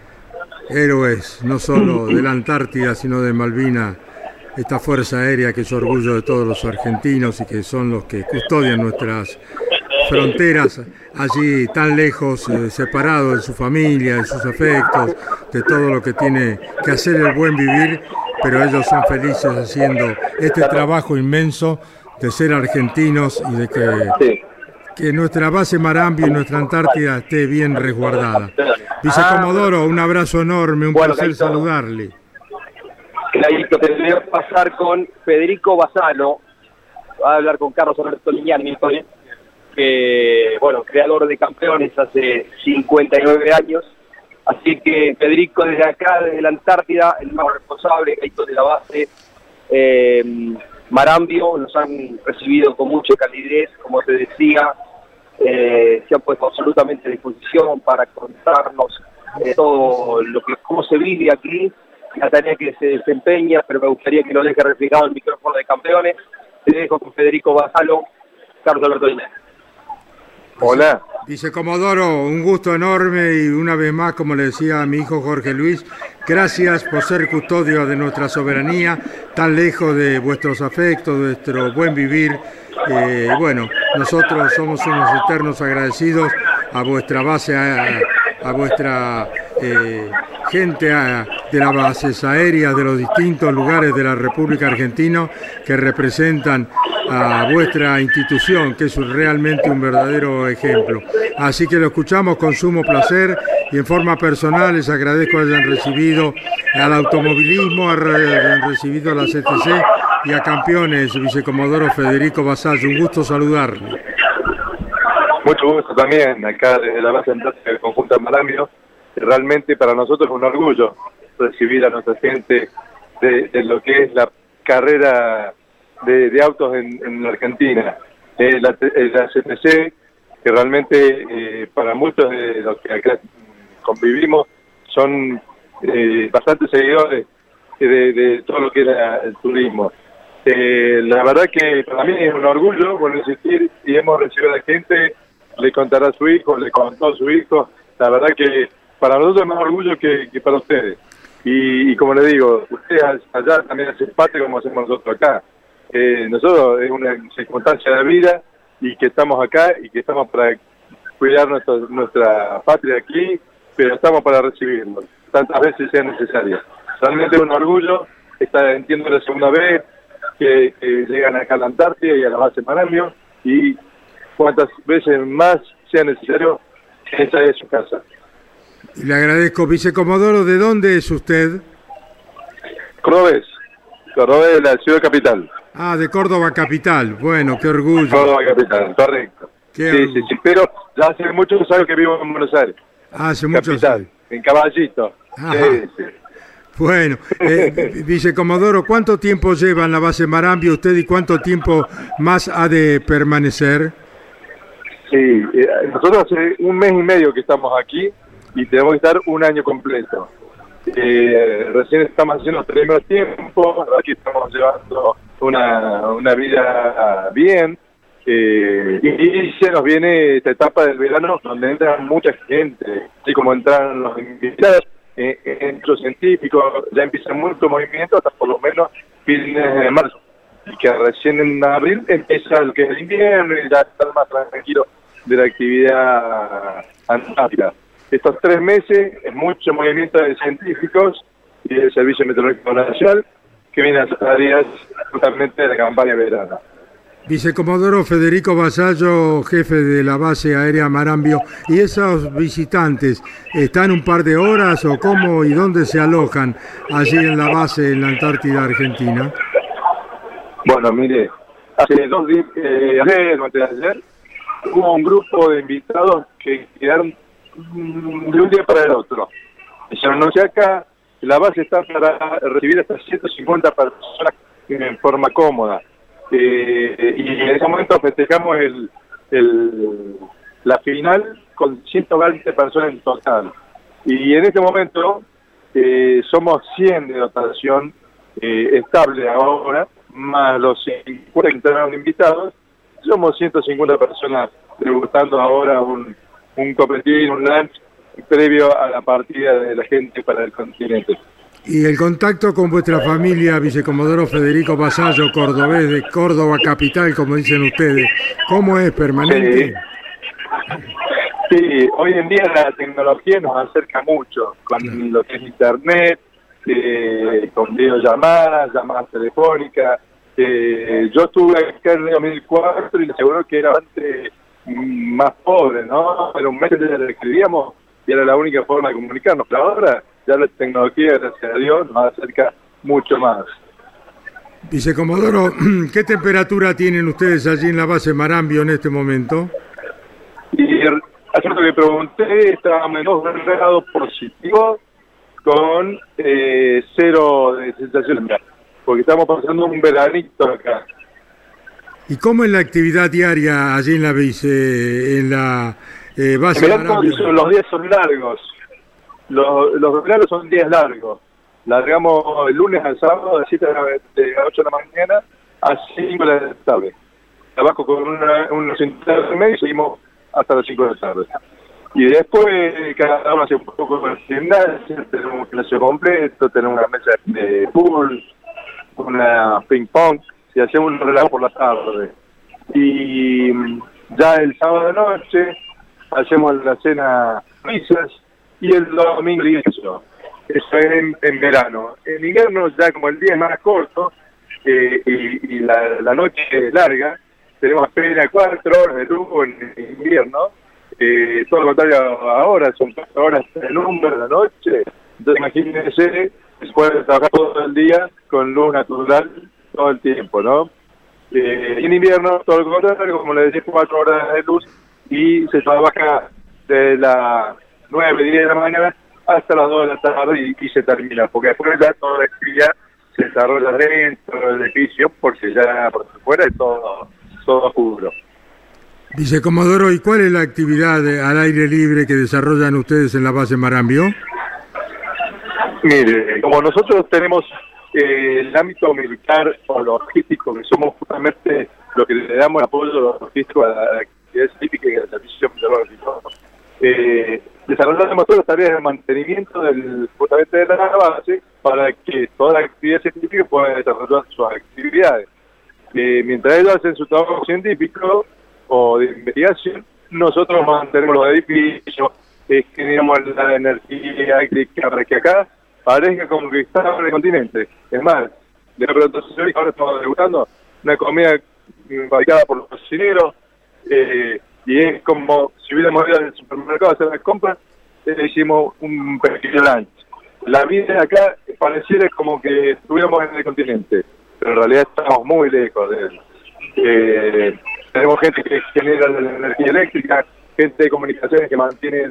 héroes no solo de la Antártida, sino de Malvina, esta fuerza aérea que es orgullo de todos los argentinos y que son los que custodian nuestras fronteras allí tan lejos, eh, separados de su familia, de sus afectos, de todo lo que tiene que hacer el buen vivir, pero ellos son felices haciendo este trabajo inmenso de ser argentinos y de que, que nuestra base Marambio y nuestra Antártida esté bien resguardada. Vicecomodoro, un abrazo enorme, un Bueno, placer saludarle. Clarito, te voy a pasar con Federico Basano. Va a hablar con Carlos Alberto Liñani, que, bueno, creador de campeones hace 59 años. Así que Federico desde acá, desde la Antártida, el más responsable, Caito de la base, eh, Marambio, nos han recibido con mucha calidez, como te decía, eh, se han puesto absolutamente a disposición para contarnos eh, todo lo que cómo se vive aquí, la tarea que se desempeña, pero me gustaría que lo deje reflejado el micrófono de campeones. Te dejo con Federico Basalo, Carlos Alberto Inés. Hola. Dice Comodoro, un gusto enorme y una vez más, como le decía a mi hijo Jorge Luis, gracias por ser custodio de nuestra soberanía, tan lejos de vuestros afectos, de vuestro buen vivir. Eh, bueno, nosotros somos unos eternos agradecidos a vuestra base, vuestra eh, gente de las bases aéreas de los distintos lugares de la República Argentina que representan a vuestra institución, que es realmente un verdadero ejemplo. Así que lo escuchamos con sumo placer y en forma personal les agradezco que hayan recibido al automovilismo, hayan recibido a la CTC y a campeones, vicecomodoro Federico Basallo. Un gusto saludarle. Mucho gusto también, acá desde la base del conjunto Marambio. Realmente para nosotros es un orgullo recibir a nuestra gente de, lo que es la carrera de, autos en, Argentina. Eh, la, eh, la, CTC, que realmente eh, para muchos de los que acá convivimos son eh, bastantes seguidores de, todo lo que era el turismo. la verdad que para mí es un orgullo por insistir y hemos recibido a la gente le contará a su hijo, le contó a su hijo. La verdad que para nosotros es más orgullo que, para ustedes. Y, como le digo, ustedes allá también hacen parte como hacemos nosotros acá. Eh, nosotros es una circunstancia de vida y que estamos acá y que estamos para cuidar nuestra, nuestra patria aquí, pero estamos para recibirnos, tantas veces sea necesario. Realmente es un orgullo, está, entiendo la segunda vez que, llegan acá a la Antártida y a la base Marambio y cuantas veces más sea necesario, esa es su casa. Le agradezco, vicecomodoro, ¿de dónde es usted? Cordobés, Cordobés de la ciudad capital. Ah, de Córdoba capital, bueno, qué orgullo. Córdoba capital, correcto. sí, sí, sí, pero ya hace muchos años que vivo en Buenos Aires. Ah, hace muchos años. En Caballito. Sí, sí. Bueno, eh, vicecomodoro, ¿cuánto tiempo lleva en la base Marambio usted y cuánto tiempo más ha de permanecer? Sí, eh, nosotros hace un mes y medio que estamos aquí y tenemos que estar un año completo. Eh, recién estamos haciendo los primeros tiempos, aquí estamos llevando una, una vida bien. Eh, y, se nos viene esta etapa del verano donde entra mucha gente, así como entran los invitados, en los científicos, ya empieza mucho movimiento hasta por lo menos fines de marzo. Y que recién en abril empieza lo que el invierno y ya están más tranquilos de la actividad antártica. Estos tres meses es mucho movimiento de científicos y del Servicio Meteorológico Nacional que vienen a hacer tareas totalmente de la campaña de verano. Vicecomodoro Federico Basallo, jefe de la base aérea Marambio, ¿y esos visitantes están un par de horas o cómo y dónde se alojan allí en la base en la Antártida Argentina? Bueno, mire, hace dos días, eh, ayer, ayer, hubo un grupo de invitados que quedaron de un día para el otro. Dijeron, no sé acá, la base está para recibir hasta 150 personas en forma cómoda. Eh, y en ese momento festejamos el, la final con 120 personas en total. Y en este momento eh, somos 100 de dotación eh, estable ahora, más los 50 que entraron invitados, somos 150 personas degustando ahora un, un copetín, un lunch previo a la partida de la gente para el continente. Y el contacto con vuestra familia, vicecomodoro Federico Basallo, cordobés de Córdoba capital, como dicen ustedes, ¿cómo es permanente? Sí. hoy en día la tecnología nos acerca mucho con lo que es internet, eh, con videollamadas, llamadas telefónicas, eh, yo estuve acá en el 2004 y le aseguro que era bastante más pobre, ¿no? Pero un mes le escribíamos y era la única forma de comunicarnos. Pero ahora ya la tecnología, gracias a Dios, nos acerca mucho más. Dice Comodoro, ¿qué temperatura tienen ustedes allí en la base Marambio en este momento? Y hace que pregunté, estaba menos grado positivo con eh, cero de sensación porque estamos pasando un veranito acá. ¿Y cómo es la actividad diaria allí en la vice, en la eh, base? En los días son largos. los, los veranos son días largos. Largamos el lunes al sábado de 7 de, la, de 8 de la mañana a 5 de la tarde. Trabajo con una, unos intermedios y seguimos hasta las 5 de la tarde. Y después cada uno hace un poco de gimnasia, tenemos un gimnasio completo, tenemos una mesa de pool, una ping pong, y hacemos un relajo por la tarde. Y ya el sábado noche hacemos la cena misas y el domingo eso. Eso es en, en verano. En invierno ya como el día es más corto eh, y, la, noche es larga, tenemos apenas cuatro horas de luz en invierno eh, todo lo contrario ahora, son cuatro horas de número de la noche. Entonces imagínense, se puede trabajar todo el día con luz natural todo el tiempo, ¿no? Eh, en invierno, todo lo contrario, como le decía, cuatro horas de luz y se trabaja de las nueve, diez de la mañana hasta las dos de la tarde y, se termina, porque después ya toda la actividad se desarrolla dentro del edificio porque ya por fuera es todo, todo oscuro. Vicecomodoro, ¿y cuál es la actividad al aire libre que desarrollan ustedes en la base Marambio? Mire, como nosotros tenemos eh, el ámbito militar o logístico, que somos justamente lo que le damos apoyo logístico a la actividad científica y al servicio meteorológico, eh, desarrollamos todas las tareas de mantenimiento del, justamente de la base para que toda la actividad científica pueda desarrollar sus actividades. Eh, mientras ellos hacen su trabajo científico, o de investigación, nosotros mantenemos los edificios, eh, generamos la energía eléctrica para que acá parezca en el continente. Es más, de la producción ahora estamos degustando una comida fabricada por los cocineros eh, y es como si hubiéramos ido al supermercado a hacer las compras, eh, hicimos un pequeño lunch. La vida acá pareciera como que estuviéramos en el continente, pero en realidad estamos muy lejos de él. Eh, tenemos gente que genera la energía eléctrica, gente de comunicaciones que mantiene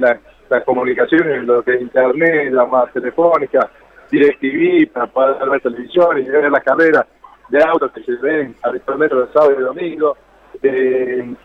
las comunicaciones, lo que es internet, la más telefónica, DirecTV para poder ver televisión y ver las carreras de autos que se ven habitualmente los sábados y domingos. Eh,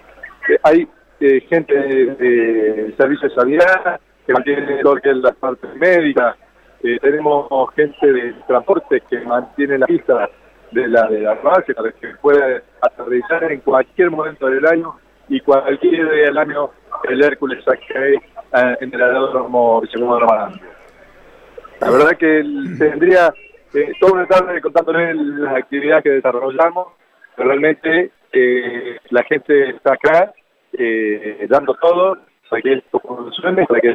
hay eh, gente de, servicio de sanidad que mantiene lo que es la parte médica. Eh, tenemos gente de transporte que mantiene la pista de la, de la base para que pueda aterrizar en cualquier momento del año y cualquier día del año el Hércules saque en el aeródromo segundo La verdad que tendría eh, toda una tarde contándoles las actividades que desarrollamos, pero realmente eh, la gente está acá eh, dando todo para que esto funcione, para que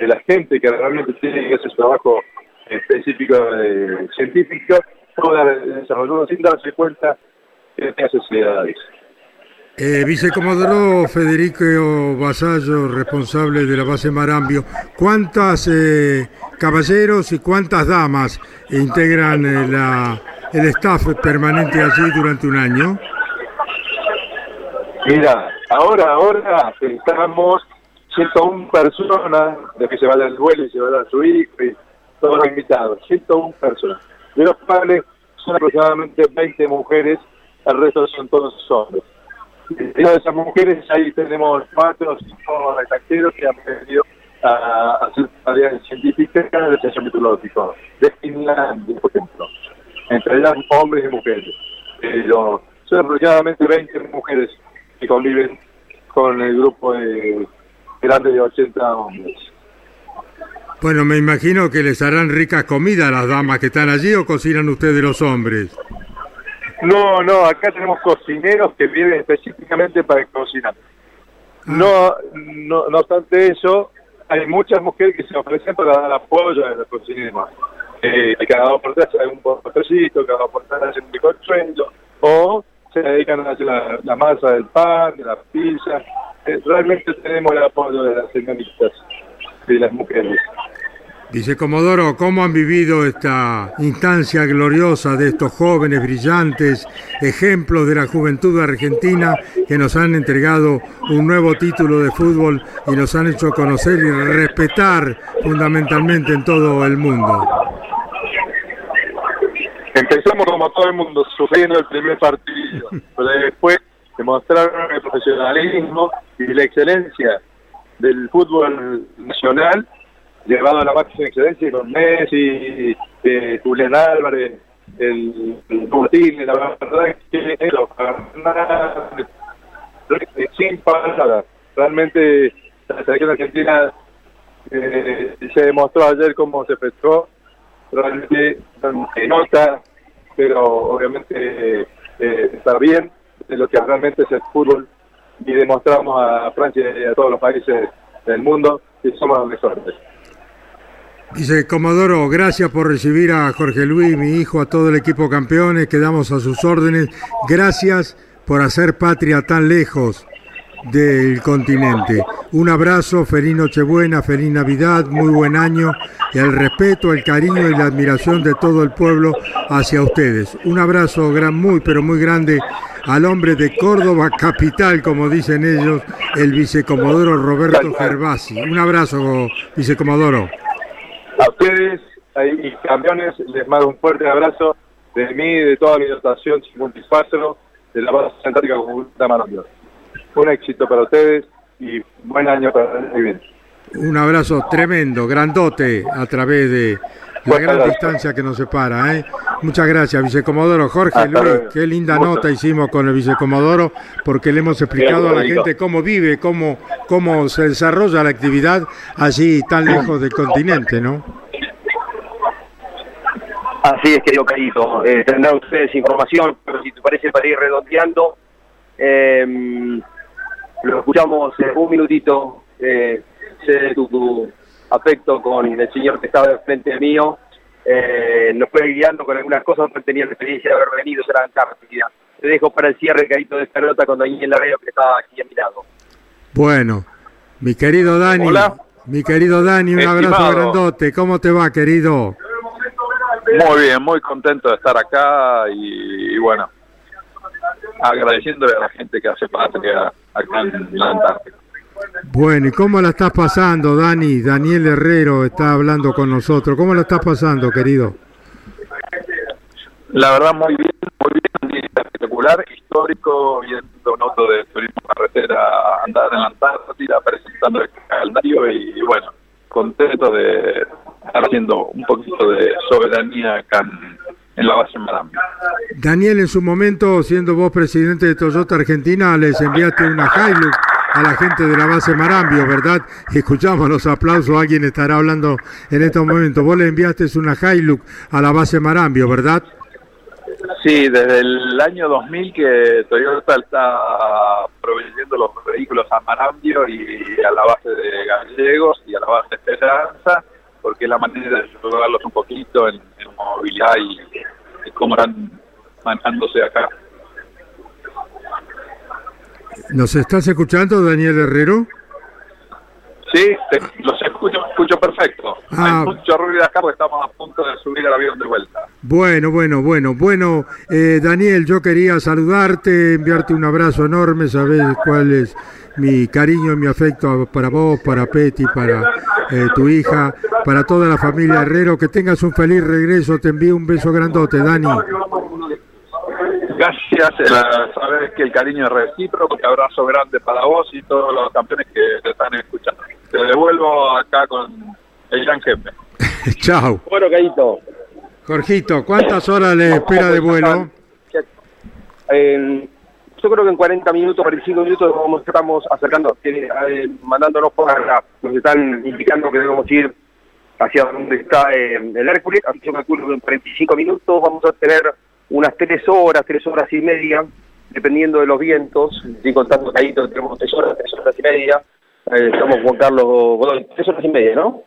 la gente que realmente tiene su trabajo específico científico pueda desarrollarlo sin darse cuenta que tiene sociedades. Eh, Vicecomodoro Federico Vasallo, responsable de la base Marambio, ¿cuántas eh, caballeros y cuántas damas integran eh, la, el staff permanente allí durante un año? Mira, ahora, ahora estamos 101 personas, de que se va del vuelo y se va a su hijo y todos los invitados, 101 personas. De los cuales son aproximadamente 20 mujeres, el resto son todos hombres. De esas mujeres, ahí tenemos cuatro o cinco extranjeros que han venido a hacer tareas científicas del centro mitológico, de Finlandia, por ejemplo, entre ellas hombres y mujeres. Pero son aproximadamente 20 mujeres que conviven con el grupo de grande de 80 hombres. Bueno, me imagino que les harán ricas comidas a las damas que están allí o cocinan ustedes los hombres. No, no, acá tenemos cocineros que viven específicamente para cocinar. No, no, no obstante eso, hay muchas mujeres que se ofrecen para dar apoyo a los cocineros. Eh, cada dos por tres un postrecito, cada dos por tres hacen un bizcochuelo, o se dedican a hacer la, masa del pan, de la pizza. Eh, realmente tenemos el apoyo de las señoritas y de las mujeres. Dice Comodoro, ¿cómo han vivido esta instancia gloriosa de estos jóvenes brillantes, ejemplos de la juventud argentina que nos han entregado un nuevo título de fútbol y nos han hecho conocer y respetar fundamentalmente en todo el mundo? Empezamos como todo el mundo, sufriendo el primer partido, pero después demostraron el profesionalismo y la excelencia del fútbol nacional llevado a la máxima excelencia con Messi, eh, Julián Álvarez, el, el la verdad que eso, sin palabras. Realmente la selección argentina eh, se demostró ayer cómo se efectuó, realmente se nota, pero obviamente eh, está bien de lo que realmente es el fútbol y demostramos a Francia y a todos los países del mundo que somos los mejores. Dice Comodoro, gracias por recibir a Jorge Luis, mi hijo, a todo el equipo campeones, quedamos a sus órdenes. Gracias por hacer patria tan lejos del continente. Un abrazo, feliz Nochebuena, feliz Navidad, muy buen año, y el respeto, el cariño y la admiración de todo el pueblo hacia ustedes. Un abrazo gran, muy, pero muy grande al hombre de Córdoba capital, como dicen ellos, el vicecomodoro Roberto Gervasi. Un abrazo, vicecomodoro. A ustedes y campeones les mando un fuerte abrazo de mí, de toda mi dotación 54, de la base centrálica de Maravilla un éxito para ustedes y buen año para el bien. Un abrazo tremendo, grandote, a través de la gran distancia que nos separa. ¿eh? Muchas gracias, vicecomodoro Jorge Luis. Qué linda nota hicimos con el vicecomodoro, porque le hemos explicado a la gente cómo vive, cómo, cómo se desarrolla la actividad allí tan lejos del continente, ¿no? Así es, querido Carito. Eh, tendrán ustedes información, pero si te parece para ir redondeando, eh, lo escuchamos un minutito, eh, sé tu, afecto con el señor que estaba frente mío, eh, nos fue guiando con algunas cosas, porque tenía la experiencia de haber venido a la Antártida. Te dejo para el cierre, carito, de esta nota con Daniel Larreo, que estaba aquí a mi lado. Bueno, mi querido Dani, Hola. mi querido Dani, un abrazo Estimado. grandote. ¿Cómo te va, querido? Muy bien, muy contento de estar acá y, y bueno, agradeciéndole a la gente que hace patria acá en la Antártida. Bueno, ¿y cómo la estás pasando, Dani? Daniel Herrero está hablando con nosotros. ¿Cómo la estás pasando, querido? La verdad, muy bien, muy bien, día espectacular, histórico, viendo un auto de turismo carretera andar en la Antártida, presentando el calendario y, bueno, contento de estar haciendo un poquito de soberanía acá en, en la base Marambio. Daniel, en su momento, siendo vos presidente de Toyota Argentina, les enviaste una Hilux a la gente de la base Marambio, ¿verdad? Escuchamos los aplausos, alguien estará hablando en estos momentos. Vos le enviaste una Hilux a la base Marambio, ¿verdad? Sí, desde el año 2000 que Toyota está proveyendo los vehículos a Marambio y a la base de Gallegos y a la base de Esperanza, porque es la manera de ayudarlos un poquito en, en movilidad y, y cómo están manejándose acá. ¿Nos estás escuchando, Daniel Herrero? Sí, te- los escucho, escucho perfecto. Ah. Hay mucho ruido acá porque estamos a punto de subir al avión de vuelta. Bueno, bueno, bueno, bueno, eh, Daniel, yo quería saludarte, enviarte un abrazo enorme, sabes cuál es mi cariño y mi afecto para vos, para Peti, para eh, tu hija, para toda la familia Herrero, que tengas un feliz regreso, te envío un beso grandote, Dani. Gracias, eh, sabes que el cariño es recíproco, un abrazo grande para vos y todos los campeones que te están escuchando. Te devuelvo acá con el gran jefe. Chao. Bueno, Carito. Jorgito, ¿cuántas horas le espera de vuelo? Eh, yo creo que en 40 minutos, 45 minutos vamos, estamos acercando, eh, mandándonos por acá. Nos están indicando que debemos ir hacia donde está eh, el Hércules, así que yo calculo que en 45 minutos vamos a tener unas 3 horas, 3 horas y media, dependiendo de los vientos, estoy contando ahí tenemos 3 horas, 3 horas y media, eh, estamos Juan Carlos Godoy, 3 horas y media, ¿no?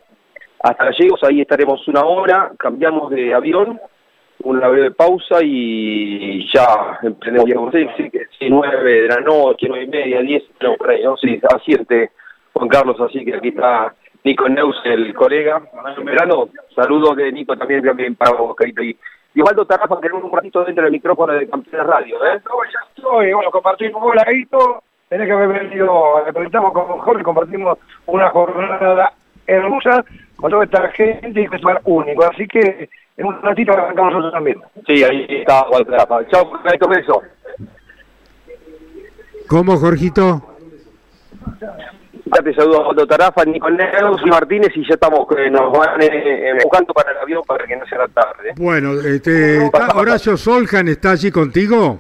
Hasta Gallegos, ahí estaremos una hora, cambiamos de avión, una breve pausa y ya emprendemos, digamos, nueve de la noche, nueve y media, diez, no, por ahí, ¿no? Sí, asiente Juan Carlos, así que aquí está Nico Neus, el colega. Verano, saludos de Nico también, también para vos, Carito. Y y Osvaldo Tarrafa, tenemos un ratito dentro del micrófono de Campeones Radio, ¿eh? ya estoy, bueno, compartimos un laguito, tenés que haber venido, presentamos con Jorge, compartimos una jornada hermosa con toda esta gente y un festival único, así que en un ratito arrancamos nosotros también. Sí, ahí está Osvaldo Tarrafa. Chao, Carito, beso. ¿Cómo, Jorgito? Ya te saludo a Otto Tarafa, Nico Neus y Martínez y ya estamos, eh, nos van eh, buscando para el avión para que no sea tarde. Bueno, este, ¿está- Horacio Soljan está allí contigo.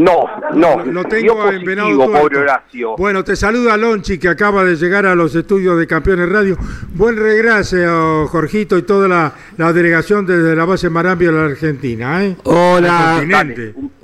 No, no, Lo tengo en Venado positivo, Tuerto. pobre Horacio. Bueno, te saluda Lonchi, que acaba de llegar a los estudios de Campeones Radio. Buen regreso, Jorgito, y toda la, la delegación desde la base Marambio de la Argentina. ¿eh? Hola,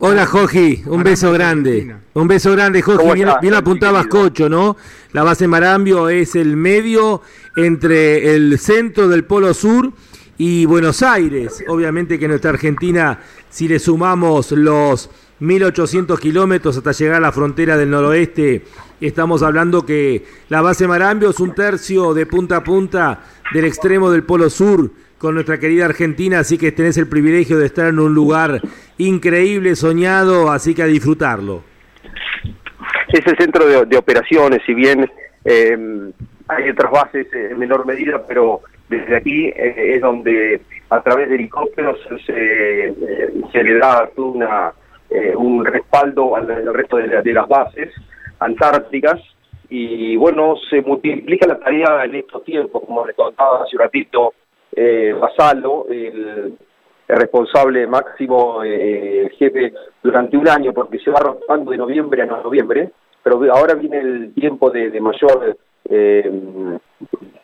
hola Jorge, un beso grande. Un beso grande, Jorge. ¿Cómo Bien, bien apuntabas Cocho, ¿no? La base Marambio es el medio entre el centro del Polo Sur y Buenos Aires. Obviamente que nuestra Argentina, si le sumamos los 1800 kilómetros hasta llegar a la frontera del noroeste, estamos hablando que la base Marambio es un tercio de punta a punta del extremo del Polo Sur con nuestra querida Argentina, así que tenés el privilegio de estar en un lugar increíble, soñado, así que a disfrutarlo. Es el centro de, operaciones, si bien eh, hay otras bases en menor medida, pero desde aquí eh, es donde a través de helicópteros se, eh, se le da una, eh, un respaldo al, resto de, la- de las bases antárticas y bueno, se multiplica la tarea en estos tiempos, como le contaba hace un ratito eh, Basalo, el, responsable máximo, eh, jefe, durante un año, porque se va rotando de noviembre a noviembre, pero ahora viene el tiempo de, mayor eh,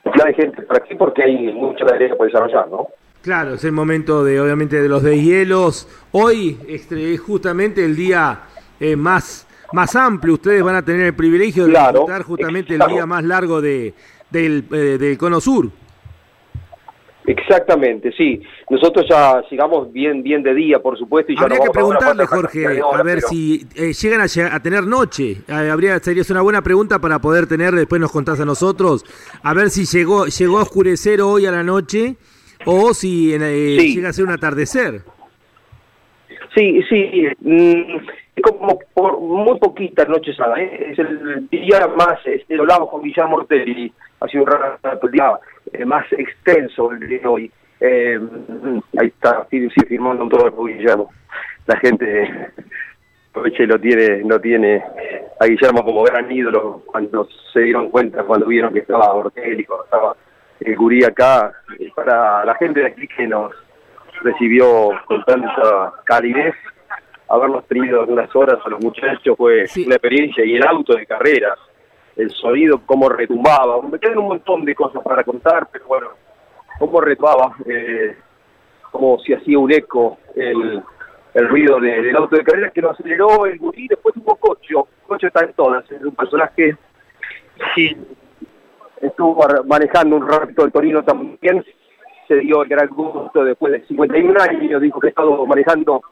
de gente por aquí porque hay mucha tarea por desarrollar, ¿no? Claro, es el momento de, obviamente, de los deshielos. Hoy es justamente el día eh, más, más amplio. Ustedes van a tener el privilegio de Claro, disfrutar justamente el día más largo de, del, eh, del Cono Sur. Exactamente, sí. Nosotros ya sigamos bien bien de día, por supuesto, y Habría que preguntarle, Jorge, horas, a ver pero- si eh, llegan a, tener noche. Eh, habría, sería una buena pregunta para poder tener, después nos contás a nosotros, a ver si llegó, llegó a oscurecer hoy a la noche o si eh, Sí. llega a ser un atardecer. Sí, sí, mm, es como por muy poquitas noches a ¿eh? es el día más, este, lo hablamos con Guillermo Ortelli hace un rato, el día más extenso el de hoy. Eh, ahí está, sí, firmando un todo Guillermo. La gente Oche lo tiene, no tiene a Guillermo como gran ídolo cuando se dieron cuenta, cuando vieron que estaba Ortelli, cuando estaba el Gurí acá, eh, para la gente de aquí que nos recibió con tanta calidez, habernos tenido unas horas a los muchachos fue una experiencia y el auto de carreras, el sonido, cómo retumbaba, me quedan un montón de cosas para contar, pero bueno, cómo retumbaba, eh, como si hacía un eco el, el ruido de- del auto de carreras que lo aceleró el gurí, después tuvo Cocho, Cocho está en todas, es un personaje sí, estuvo manejando un rápido el Torino también, se dio el gran gusto después de 51 años, dijo que ha estado manejando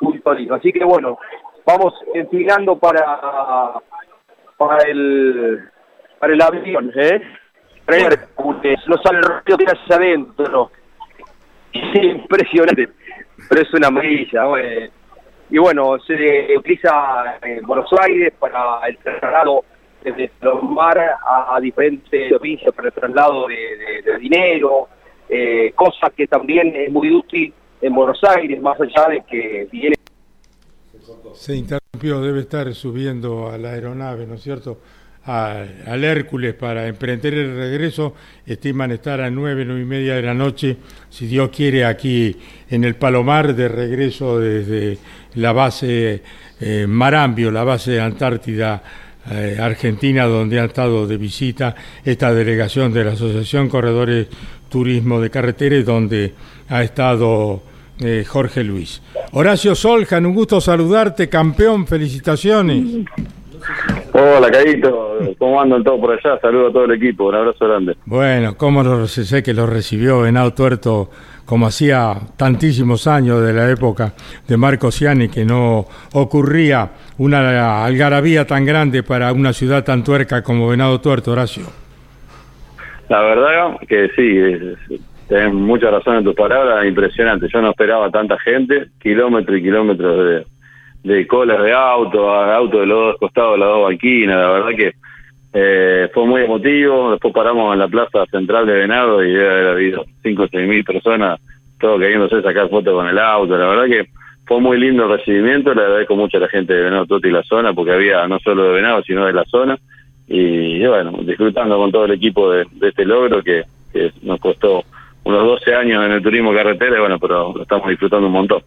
un Torino. Así que bueno, vamos enfilando para, para el para el avión, ¿eh? No sale el que hace adentro. Es impresionante, pero es una maravilla. eh. Y bueno, se utiliza en Buenos Aires para el traslado desde Lomar a, a diferentes provincias para el traslado de, de- de dinero, eh, cosa que también es muy útil en Buenos Aires, más allá de que viene Se interrumpió, debe estar subiendo a la aeronave, ¿no es cierto? A- al Hércules para emprender el regreso. Estiman estar a nueve, nueve y media de la noche, si Dios quiere, aquí en el Palomar, de regreso desde la base eh, Marambio, la base Antártida eh, Argentina, donde ha estado de visita esta delegación de la Asociación Corredores Turismo de Carreteras, donde ha estado eh, Jorge Luis. Horacio Soljan, un gusto saludarte, campeón, felicitaciones. Hola, Caíto. ¿Cómo andan todos por allá? Saludo a todo el equipo. Un abrazo grande. Bueno, cómo lo, sé que lo recibió Venado Tuerto como hacía tantísimos años de la época de Marco Ciani, que no ocurría una algarabía tan grande para una ciudad tan tuerca como Venado Tuerto, Horacio. La verdad que sí, es- tenés mucha razón en tus palabras. Impresionante. Yo no esperaba tanta gente. Kilómetros y kilómetros de, de colas de auto, auto de los dos costados de las dos banquinas. La verdad que eh, fue muy emotivo. Después paramos en la plaza central de Venado y debe haber habido 5 o 6 mil personas, todos queriéndose sacar fotos con el auto. La verdad que fue muy lindo el recibimiento. Le agradezco mucho a la gente de Venado Tuerto y la zona, porque había no solo de Venado, sino de la zona. y, bueno, disfrutando con todo el equipo de, de este logro que, que nos costó unos 12 años en el turismo carretera, y bueno, pero lo estamos disfrutando un montón.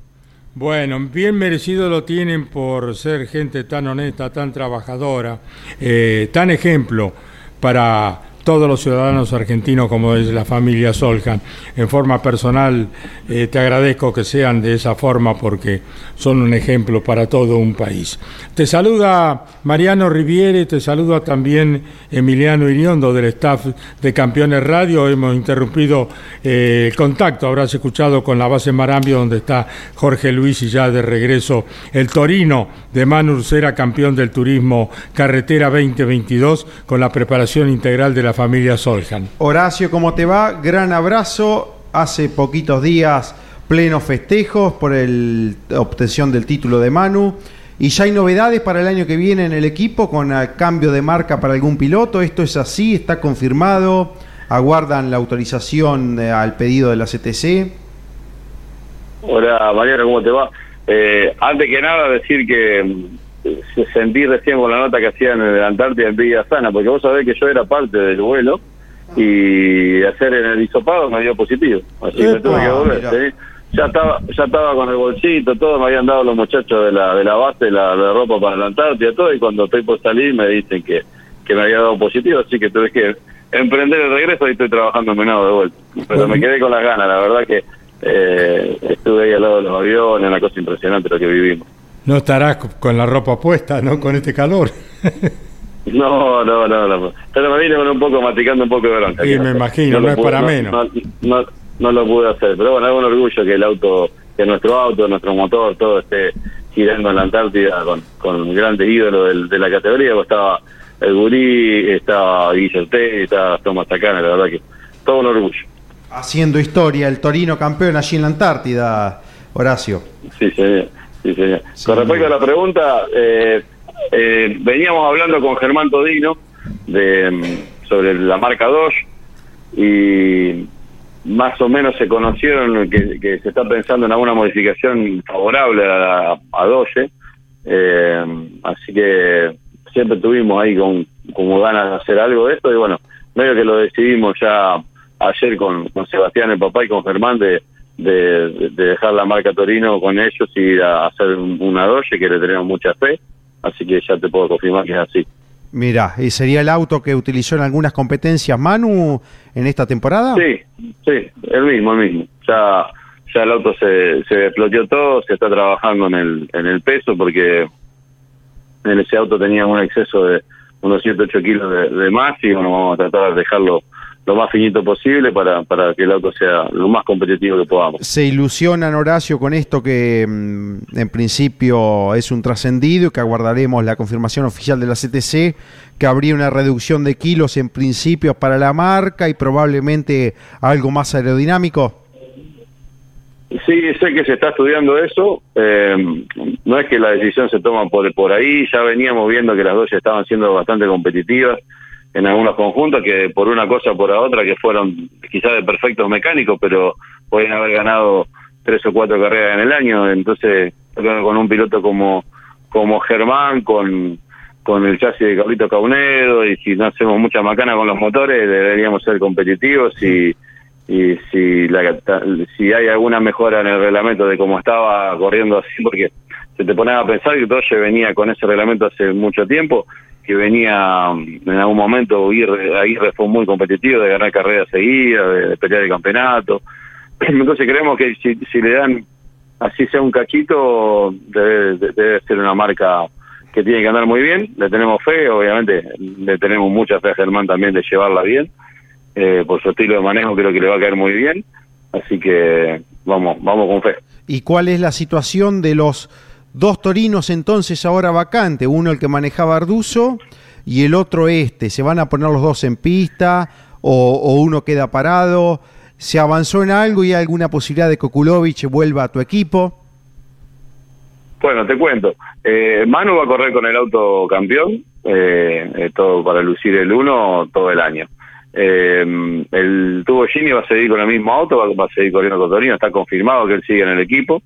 Bueno, bien merecido lo tienen por ser gente tan honesta, tan trabajadora, eh, tan ejemplo para todos los ciudadanos argentinos como es la familia Soljan. En forma personal, eh, te agradezco que sean de esa forma porque son un ejemplo para todo un país. Te saluda Mariano Riviere, te saluda también Emiliano Iriondo del staff de Campeones Radio. Hemos interrumpido eh, el contacto, habrás escuchado con la base Marambio donde está Jorge Luis y ya de regreso el Torino de Manu Ursera, campeón del turismo carretera 2022 con la preparación integral de la familia Soljan. Horacio, ¿cómo te va? Gran abrazo. Hace poquitos días plenos festejos por el- la obtención del título de Manu. Y ya hay novedades para el año que viene en el equipo con el cambio de marca para algún piloto. Esto es así, está confirmado. Aguardan la autorización eh, al pedido de la CTC. Hola Mariano, ¿cómo te va? Eh, antes que nada decir que mm, sentí recién con la nota que hacían en el Antártida en Villa Sana, porque vos sabés que yo era parte del vuelo y hacer en el hisopado me dio positivo, así que me tuve que volver. Ya estaba ya estaba con el bolsito, todo, me habían dado los muchachos de la de la base la, la ropa para la Antártida, todo, y cuando estoy por salir me dicen que, que me había dado positivo, así que tuve que emprender el regreso y estoy trabajando en Venado de vuelta. Pero me quedé con las ganas, la verdad que eh, estuve ahí al lado de los aviones, una cosa impresionante lo que vivimos. No estarás con la ropa puesta, ¿no? Con este calor. No, no, no, no. Pero me vine con un poco, maticando un poco de bronca. Sí, me imagino, no es pude- para menos. No, no, no lo pude hacer, pero bueno, es un orgullo que el auto, que nuestro auto, nuestro motor, todo esté girando en la Antártida con, con grandes ídolos del- de, la categoría. estaba el Gurí, estaba Guillermo Ortega, estaba Tomás Tacana, la verdad que todo un orgullo. Haciendo historia, el Torino campeón allí en la Antártida, Horacio. Sí, señor. Sí, señor. Con respecto a la pregunta, eh, eh, veníamos hablando con Germán Todino de, mm, sobre la marca Dodge y más o menos se conocieron que, que se está pensando en alguna modificación favorable a, a Dodge. Eh, así que siempre tuvimos ahí con, como ganas de hacer algo de esto y bueno, medio que lo decidimos ya ayer con, con Sebastián el papá y con Germán de, de, de dejar la marca Torino con ellos y ir a hacer un- una Dodge que le tenemos mucha fe, así que ya te puedo confirmar que es así. Mira, ¿y sería el auto que utilizó en algunas competencias Manu en esta temporada? Sí, sí, el mismo, el mismo. Ya, ya el auto se, se todo, se está trabajando en el, en el peso porque en ese auto tenía un exceso de unos 108 kilos de, de más y bueno, vamos a tratar de dejarlo lo más finito posible para, para que el auto sea lo más competitivo que podamos. ¿Se ilusionan, Horacio, con esto que mm, en principio es un trascendido y que aguardaremos la confirmación oficial de la CTC, que habría una reducción de kilos en principio para la marca y probablemente algo más aerodinámico? Sí, sé que se está estudiando eso. eh, no es que la decisión se toma por, por ahí. Ya veníamos viendo que las dos estaban siendo bastante competitivas en algunos conjuntos, que por una cosa o por la otra, que fueron quizás de perfectos mecánicos, pero pueden haber ganado tres o cuatro carreras en el año. Entonces, con un piloto como, como Germán, con, con el chasis de Carlito Caunedo, y si no hacemos mucha macana con los motores, deberíamos ser competitivos y y si la, si hay alguna mejora en el reglamento de cómo estaba corriendo así, porque se te ponía a pensar que Dodge venía con ese reglamento hace mucho tiempo, que venía mm, en algún momento Aguirre, Aguirre fue muy competitivo de ganar carreras seguidas, de, de pelear el campeonato. Entonces creemos que si, le dan así sea un cachito, debe, de- debe ser una marca que tiene que andar muy bien, le tenemos fe, obviamente le tenemos mucha fe a Germán también de llevarla bien eh, por su estilo de manejo creo que le va a caer muy bien, así que vamos, vamos con fe. ¿Y cuál es la situación de los dos torinos entonces ahora vacante? Uno el que manejaba Arduzo y el otro este. ¿Se van a poner los dos en pista o, uno queda parado? ¿Se avanzó en algo y hay alguna posibilidad de que vuelva a tu equipo? Bueno, te cuento, eh, Manu va a correr con el auto campeón, eh, eh, todo para lucir el 1 todo el año. Eh, el tubo Gini va a seguir con el mismo auto, va, va a seguir corriendo con Torino, está confirmado que él sigue en el equipo.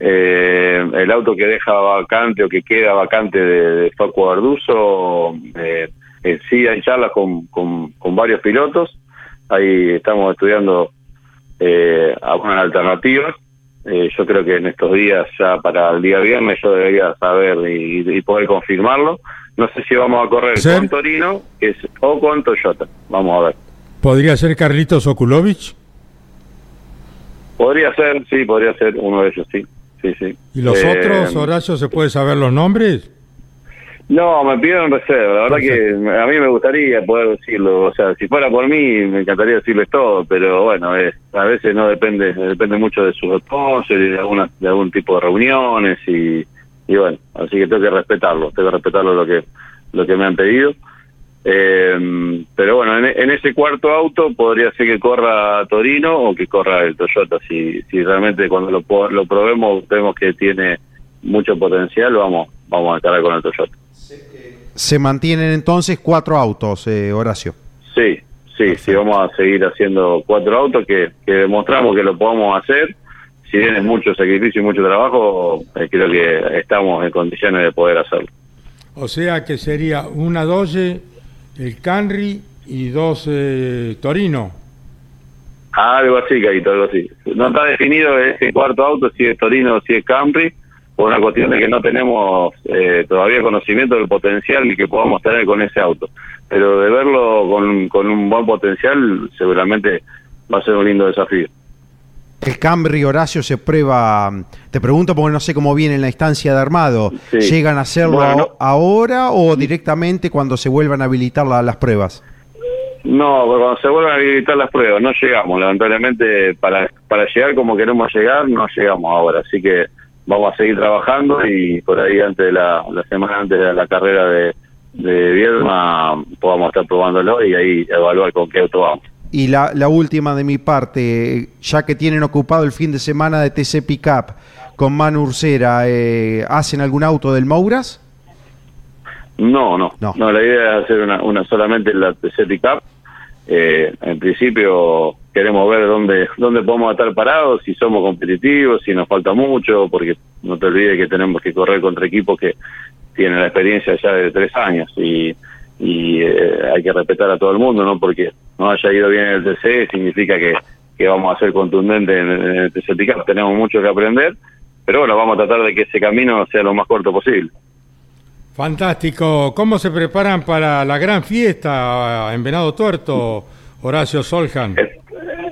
Eh, el auto que deja vacante o que queda vacante de, de Facu Arduzo, eh, Eh, sí hay charlas con, con, con varios pilotos, ahí estamos estudiando eh, algunas alternativas. Eh, yo creo que en estos días, ya para el día viernes, yo debería saber y, y poder confirmarlo. No sé si vamos a correr con Torino que es, o con Toyota. Vamos a ver. ¿Podría ser Carlitos Okulovich? Podría ser, sí, podría ser uno de ellos, sí. Sí, sí. ¿Y los Eh, otros, Horacio, se puede saber los nombres? No, me pidieron reserva. La verdad que a mí me gustaría poder decirlo. O sea, si fuera por mí, me encantaría decirles todo, pero bueno, es, a veces no depende depende mucho de sus sponsors y de, alguna, de algún tipo de reuniones y, y bueno, así que tengo que respetarlo, tengo que respetarlo lo que lo que me han pedido. Eh, pero bueno, en, en ese cuarto auto podría ser que corra Torino o que corra el Toyota. Si, si realmente cuando lo, lo probemos vemos que tiene mucho potencial, vamos vamos a estar con el Toyota. Se mantienen entonces cuatro autos, eh, Horacio. Sí, sí, sí, vamos a seguir haciendo cuatro autos que, que demostramos que lo podemos hacer. Si bien es mucho sacrificio y mucho trabajo, eh, creo que estamos en condiciones de poder hacerlo. O sea que sería una Doge, el Canry y dos eh, Torino. Algo así, Carito, algo así. No está definido ese cuarto auto, si es Torino o si es Camry, por una cuestión de que no tenemos eh, todavía conocimiento del potencial que podamos tener con ese auto. Pero de verlo con, con un buen potencial, seguramente va a ser un lindo desafío. El Camry Horacio se prueba, te pregunto porque no sé cómo viene en la instancia de armado. Sí. ¿Llegan a hacerlo Bueno. ahora o directamente cuando se vuelvan a habilitar la- las pruebas? No, cuando se vuelvan a habilitar las pruebas, no llegamos. Lamentablemente, para, para llegar como queremos llegar, no llegamos ahora. Así que vamos a seguir trabajando y por ahí antes de la, la semana antes de la carrera de, de Viedma podamos estar probándolo y ahí evaluar con qué auto vamos. Y la, la última de mi parte, ya que tienen ocupado el fin de semana de TC Pickup con Manu Ursera, eh, ¿hacen algún auto del Mouras? No, no, no. la idea es hacer una, una solamente la TC Pickup. Eh, en principio queremos ver dónde, dónde podemos estar parados, si somos competitivos, si nos falta mucho, porque no te olvides que tenemos que correr contra equipos que tienen la experiencia ya de tres años y, y eh, hay que respetar a todo el mundo, ¿no? Porque no haya ido bien el TC significa que, que vamos a ser contundentes en, en el TC Pickup. Tenemos mucho que aprender, pero bueno, vamos a tratar de que ese camino sea lo más corto posible. Fantástico. ¿Cómo se preparan para la gran fiesta en Venado Tuerto, Horacio Soljan?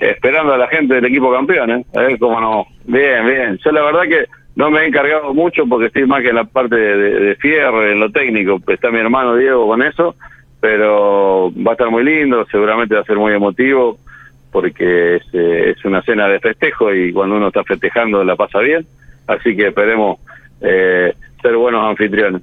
esperando a la gente del equipo campeón, ¿eh? A ver cómo no. Bien, bien. Yo la verdad que no me he encargado mucho porque estoy más que en la parte de, de, fierro, en lo técnico. Está mi hermano Diego con eso, pero va a estar muy lindo, seguramente va a ser muy emotivo porque es, eh, es una cena de festejo y cuando uno está festejando la pasa bien. Así que esperemos eh, ser buenos anfitriones.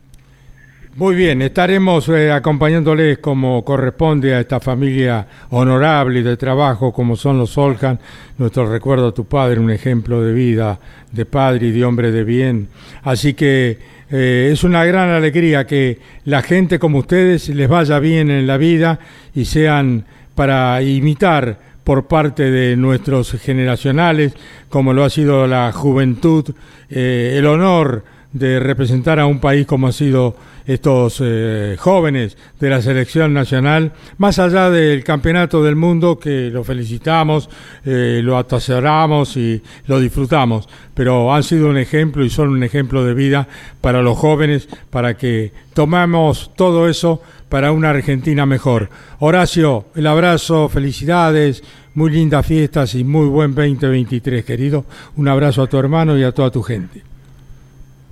Muy bien, estaremos eh, acompañándoles como corresponde a esta familia honorable de trabajo como son los Soljan. Nuestro recuerdo a tu padre, un ejemplo de vida, de padre y de hombre de bien. Así que eh, es una gran alegría que la gente como ustedes les vaya bien en la vida y sean para imitar por parte de nuestros generacionales, como lo ha sido la juventud, eh, el honor de representar a un país como ha sido estos eh, jóvenes de la selección nacional, más allá del campeonato del mundo que lo felicitamos, eh, lo atesoramos y lo disfrutamos, pero han sido un ejemplo y son un ejemplo de vida para los jóvenes, para que tomemos todo eso para una Argentina mejor. Horacio, el abrazo, felicidades, muy lindas fiestas y muy buen 2023, querido. Un abrazo a tu hermano y a toda tu gente.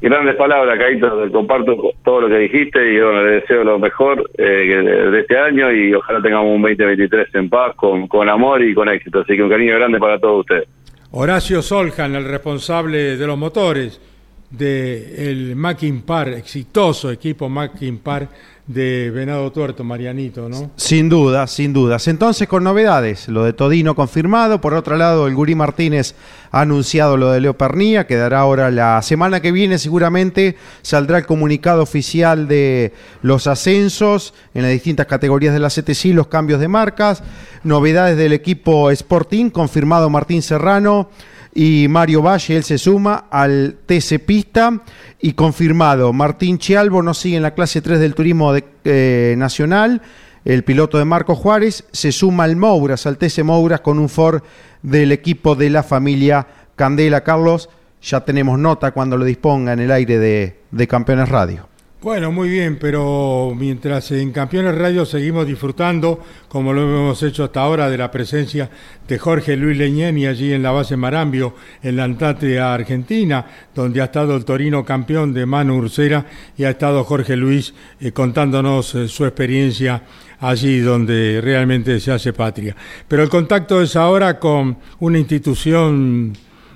Grandes palabras, Caito, comparto todo lo que dijiste y bueno, le deseo lo mejor eh, de, de este año y ojalá tengamos un 2023 en paz, con, con amor y con éxito. Así que un cariño grande para todos ustedes. Horacio Soljan, el responsable de los motores del Mackin Par, exitoso equipo Mackin Par de Venado Tuerto, Marianito, ¿no? Sin duda, sin dudas. Entonces, con novedades, lo de Todino confirmado. Por otro lado, el Gurí Martínez ha anunciado lo de Leo Pernía, quedará ahora la semana que viene, seguramente saldrá el comunicado oficial de los ascensos en las distintas categorías de la CTC, los cambios de marcas. novedades del equipo Sporting, confirmado Martín Serrano y Mario Valle, él se suma al TC Pista y confirmado Martín Chialvo no sigue en la clase 3 del turismo eh, nacional, el piloto de Marco Juárez se suma al Mouras, al TC Mouras con un Ford del equipo de la familia Candela. Carlos, ya tenemos nota cuando lo disponga en el aire de, de Campeones Radio. Bueno, muy bien, pero mientras en Campeones Radio seguimos disfrutando, como lo hemos hecho hasta ahora, de la presencia de Jorge Luis Leñeni allí en la base Marambio, en la Antártida Argentina, donde ha estado el Torino campeón de Manu Ursera y ha estado Jorge Luis eh, contándonos eh, su experiencia allí donde realmente se hace patria. Pero el contacto es ahora con una institución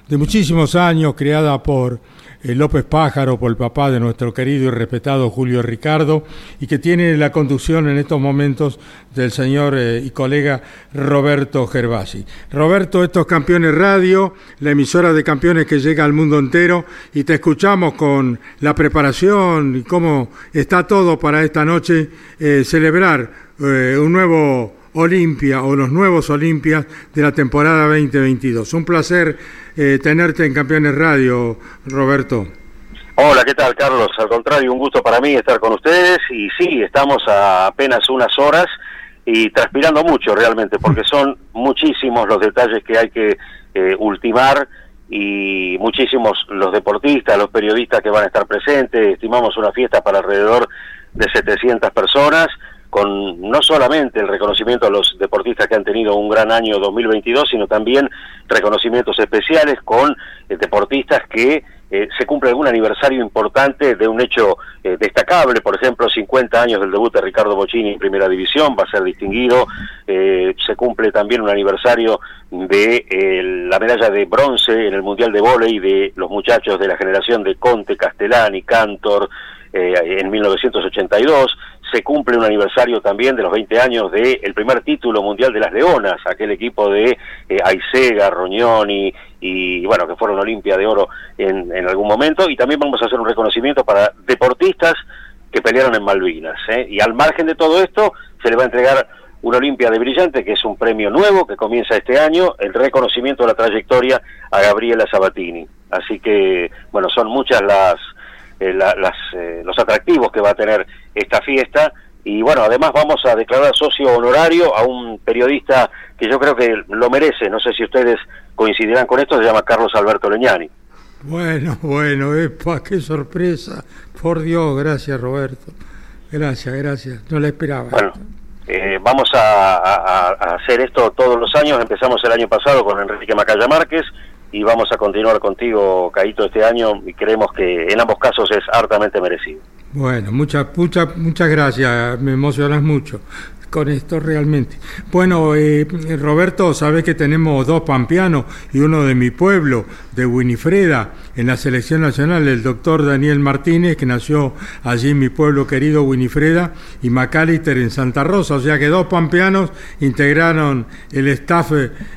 de muchísimos años creada por López Pájaro, por el papá de nuestro querido y respetado Julio Ricardo, y que tiene la conducción en estos momentos del señor eh, y colega Roberto Gervasi. Roberto, estos Campeones Radio, la emisora de campeones que llega al mundo entero, y te escuchamos con la preparación y cómo está todo para esta noche eh, celebrar un nuevo Olimpia o los nuevos Olimpias de la temporada 2022. Un placer eh, tenerte en Campeones Radio, Roberto. Hola, ¿qué tal, Carlos? Al contrario, un gusto para mí estar con ustedes y sí, estamos a apenas unas horas y transpirando mucho realmente, porque son muchísimos los detalles que hay que eh, ultimar y muchísimos los deportistas, los periodistas que van a estar presentes. Estimamos una fiesta para alrededor de 700 personas con no solamente el reconocimiento a los deportistas que han tenido un gran año 2022, sino también reconocimientos especiales con eh, deportistas que eh, se cumple algún aniversario importante de un hecho eh, destacable, por ejemplo, 50 años del debut de Ricardo Bocini en Primera División, va a ser distinguido, se cumple también un aniversario de la medalla de bronce en el Mundial de Voley de los muchachos de la generación de Conte, Castellani, Cantor, en 1982, se cumple un aniversario también de los 20 años del el primer título mundial de las Leonas, aquel equipo de eh, Aisega, Roñoni y bueno, que fueron Olimpia de Oro en, en, algún momento. Y también vamos a hacer un reconocimiento para deportistas que pelearon en Malvinas. ¿eh? Y al margen de todo esto, se le va a entregar una Olimpia de Brillante, que es un premio nuevo que comienza este año, el reconocimiento de la trayectoria a Gabriela Sabatini. Así que, bueno, son muchas las eh, las, eh, los atractivos que va a tener esta fiesta. Y bueno, además vamos a declarar socio honorario a un periodista que yo creo que lo merece, no sé si ustedes coincidirán con esto, se llama Carlos Alberto Leñani. Bueno, bueno, epa, qué sorpresa. Por Dios, gracias Roberto. Gracias, gracias. No la esperaba. Bueno, eh, vamos a, a, hacer esto todos los años. Empezamos el año pasado con Enrique Macaya Márquez y vamos a continuar contigo, Caito, este año y creemos que en ambos casos es hartamente merecido. Bueno, muchas muchas muchas gracias, me emocionas mucho con esto realmente. Bueno, eh, Roberto, sabes que tenemos dos pampeanos y uno de mi pueblo, de Winifreda, en la selección nacional, el doctor Daniel Martínez, que nació allí en mi pueblo querido Winifreda, y Macalister en Santa Rosa. O sea que dos pampeanos integraron el staff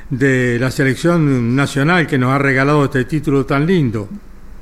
de la selección nacional que nos ha regalado este título tan lindo.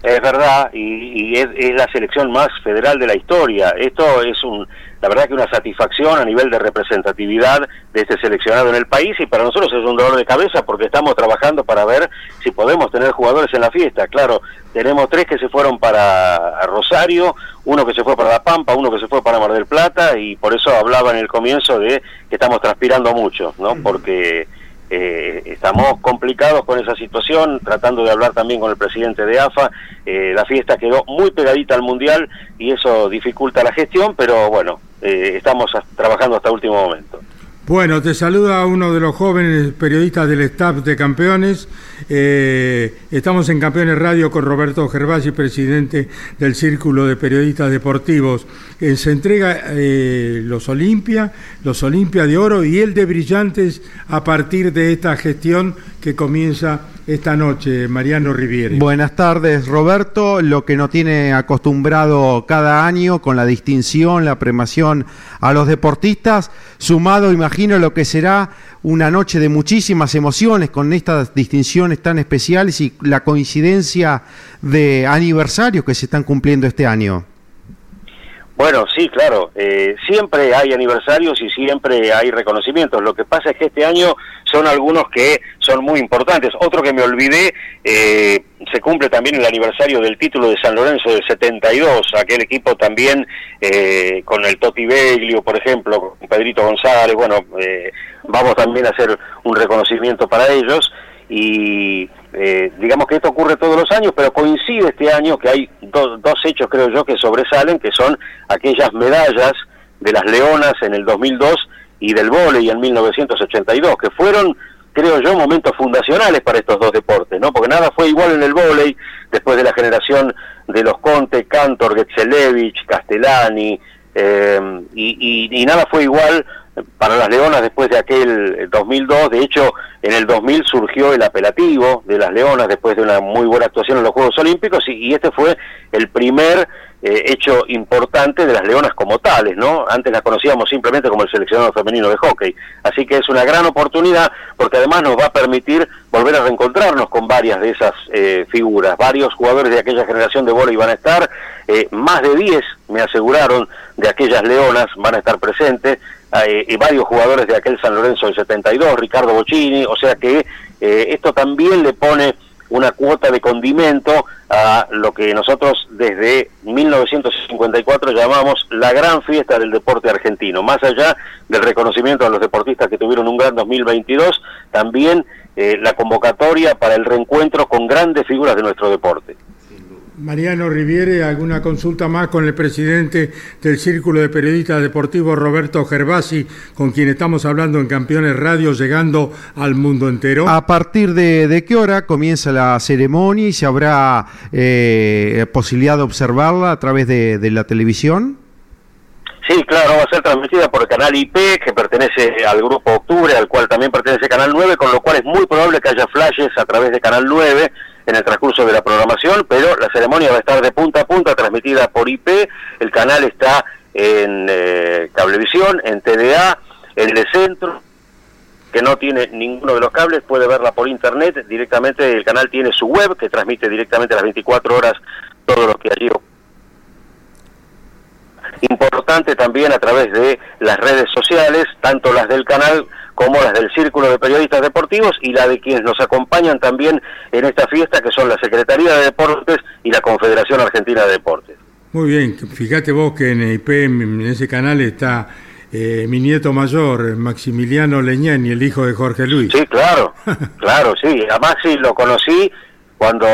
Es verdad, y, es, la selección más federal de la historia. Esto es un, la verdad que una satisfacción a nivel de representatividad de este seleccionado en el país y para nosotros es un dolor de cabeza porque estamos trabajando para ver si podemos tener jugadores en la fiesta. Claro, tenemos tres que se fueron para Rosario, uno que se fue para La Pampa, uno que se fue para Mar del Plata y por eso hablaba en el comienzo de que estamos transpirando mucho, ¿no? Porque eh, estamos complicados con esa situación, tratando de hablar también con el presidente de AFA. Eh, la fiesta quedó muy pegadita al Mundial y eso dificulta la gestión, pero bueno, eh, estamos trabajando hasta último momento. Bueno, te saluda uno de los jóvenes periodistas del staff de Campeones. Eh, estamos en Campeones Radio con Roberto Gervasi, presidente del Círculo de Periodistas Deportivos. Eh, se entrega eh, los Olimpia, los Olimpia de Oro y el de Brillantes a partir de esta gestión que comienza esta noche, Mariano Riviere. Buenas tardes, Roberto. Lo que no tiene acostumbrado cada año con la distinción, la premación a los deportistas, sumado, imagino, lo que será una noche de muchísimas emociones con estas distinciones tan especiales y la coincidencia de aniversarios que se están cumpliendo este año. Bueno, sí, claro. Eh, siempre hay aniversarios y siempre hay reconocimientos. Lo que pasa es que este año son algunos que son muy importantes. Otro que me olvidé, eh, se cumple también el aniversario del título de San Lorenzo del 72. Aquel equipo también eh, con el Toti Beglio, por ejemplo, con Pedrito González. Bueno, eh, vamos también a hacer un reconocimiento para ellos y eh, digamos que esto ocurre todos los años, pero coincide este año que hay do- dos hechos, creo yo, que sobresalen, que son aquellas medallas de las Leonas en el 2002 y del vóley en 1982, que fueron, creo yo, momentos fundacionales para estos dos deportes, ¿no? Porque nada fue igual en el vóley después de la generación de los Conte, Cantor, Getzelevich, Castellani, eh, y, nada fue igual para las Leonas después de aquel 2002. De hecho, en el 2000 surgió el apelativo de las Leonas después de una muy buena actuación en los Juegos Olímpicos y, este fue el primer eh, hecho importante de las Leonas como tales, ¿no? Antes las conocíamos simplemente como el seleccionado femenino de hockey. Así que es una gran oportunidad porque además nos va a permitir volver a reencontrarnos con varias de esas eh, figuras. Varios jugadores de aquella generación de vóley van a estar, eh, más de 10 me aseguraron de aquellas Leonas van a estar presentes eh, y varios jugadores de aquel San Lorenzo del 72, Ricardo Bocini, o sea que eh, esto también le pone una cuota de condimento a lo que nosotros desde 1954 llamamos la gran fiesta del deporte argentino. Más allá del reconocimiento a los deportistas que tuvieron un gran 2022, también eh, la convocatoria para el reencuentro con grandes figuras de nuestro deporte. Mariano Riviere, ¿alguna consulta más con el presidente del Círculo de Periodistas Deportivos, Roberto Gervasi, con quien estamos hablando en Campeones Radio, llegando al mundo entero? ¿A partir de, de qué hora comienza la ceremonia y se habrá eh, posibilidad de observarla a través de, de la televisión? Sí, claro, va a ser transmitida por el canal IP, que pertenece al grupo Octubre, al cual también pertenece Canal 9, con lo cual es muy probable que haya flashes a través de Canal 9 en el transcurso de la programación, pero la ceremonia va a estar de punta a punta, transmitida por IP, el canal está en eh, Cablevisión, en TDA, en el centro, que no tiene ninguno de los cables, puede verla por internet, directamente. El canal tiene su web, que transmite directamente las 24 horas todo lo que allí ocurre importante también a través de las redes sociales, tanto las del canal como las del Círculo de Periodistas Deportivos y la de quienes nos acompañan también en esta fiesta, que son la Secretaría de Deportes y la Confederación Argentina de Deportes. Muy bien, fíjate vos que en IP, en ese canal, está eh, mi nieto mayor, Maximiliano Leñani, el hijo de Jorge Luis. Sí, claro, claro, sí. A Maxi lo conocí cuando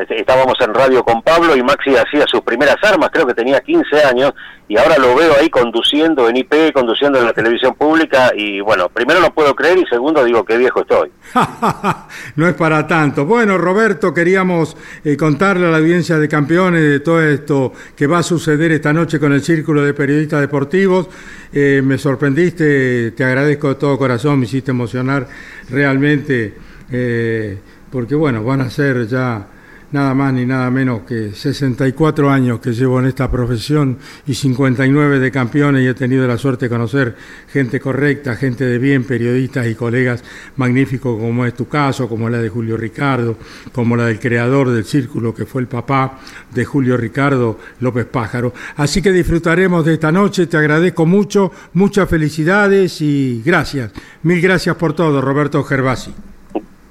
est- estábamos en radio con Pablo y Maxi hacía sus primeras armas, creo que tenía 15 años, y ahora lo veo ahí conduciendo en IP, conduciendo en la televisión pública, y bueno, primero no puedo creer y segundo digo qué viejo estoy. no es para tanto. Bueno, Roberto, queríamos eh, contarle a la audiencia de campeones de todo esto que va a suceder esta noche con el Círculo de Periodistas Deportivos. Eh, me sorprendiste, te agradezco de todo corazón, me hiciste emocionar realmente, eh, porque bueno, van a ser ya nada más ni nada menos que 64 años que llevo en esta profesión y 59 de campeones y he tenido la suerte de conocer gente correcta, gente de bien, periodistas y colegas magníficos como es tu caso, como la de Julio Ricardo, como la del creador del círculo que fue el papá de Julio Ricardo López Pájaro. Así que disfrutaremos de esta noche, te agradezco mucho, muchas felicidades y gracias. Mil gracias por todo, Roberto Gervasi.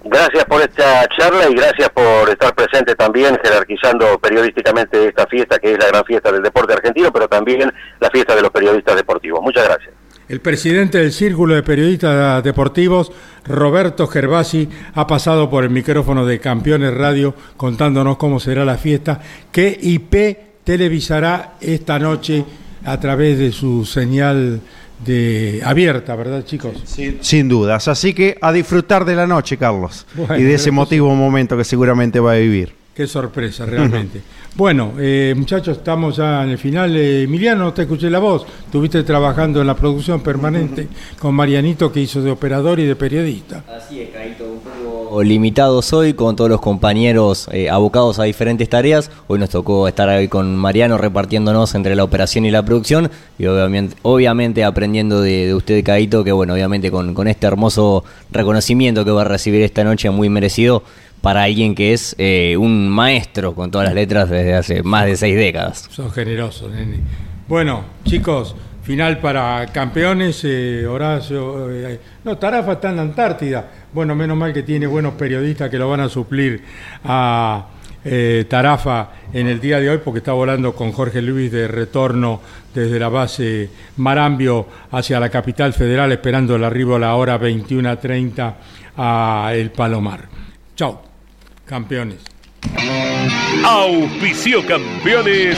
Gracias por esta charla y gracias por estar presente también jerarquizando periodísticamente esta fiesta que es la gran fiesta del deporte argentino, pero también la fiesta de los periodistas deportivos. Muchas gracias. El presidente del Círculo de Periodistas Deportivos, Roberto Gervasi, ha pasado por el micrófono de Campeones Radio contándonos cómo será la fiesta que IP televisará esta noche a través de su señal de abierta, ¿verdad, chicos? Sin dudas. Así que a disfrutar de la noche, Carlos. Bueno, y de ese emotivo momento que seguramente va a vivir. Qué sorpresa, realmente. bueno, eh, muchachos, estamos ya en el final. Eh, Emiliano, no te escuché la voz. Estuviste trabajando en la producción permanente con Marianito, que hizo de operador y de periodista. Así es, Caito, un limitados hoy con todos los compañeros eh, abocados a diferentes tareas. Hoy nos tocó estar ahí con Mariano repartiéndonos entre la operación y la producción y obviamente, aprendiendo de, de usted, Caito, que bueno, obviamente con, con este hermoso reconocimiento que va a recibir esta noche muy merecido para alguien que es eh, un maestro con todas las letras desde hace más de seis décadas. Sos generoso, nene. Bueno, chicos, final para campeones, eh, Horacio. eh, no, Tarafa está en la Antártida. Bueno, menos mal que tiene buenos periodistas que lo van a suplir a eh, Tarafa en el día de hoy, porque está volando con Jorge Luis de retorno desde la base Marambio hacia la capital federal, esperando el arribo a la hora 21.30 a El Palomar. Chau, campeones. Auspicio campeones.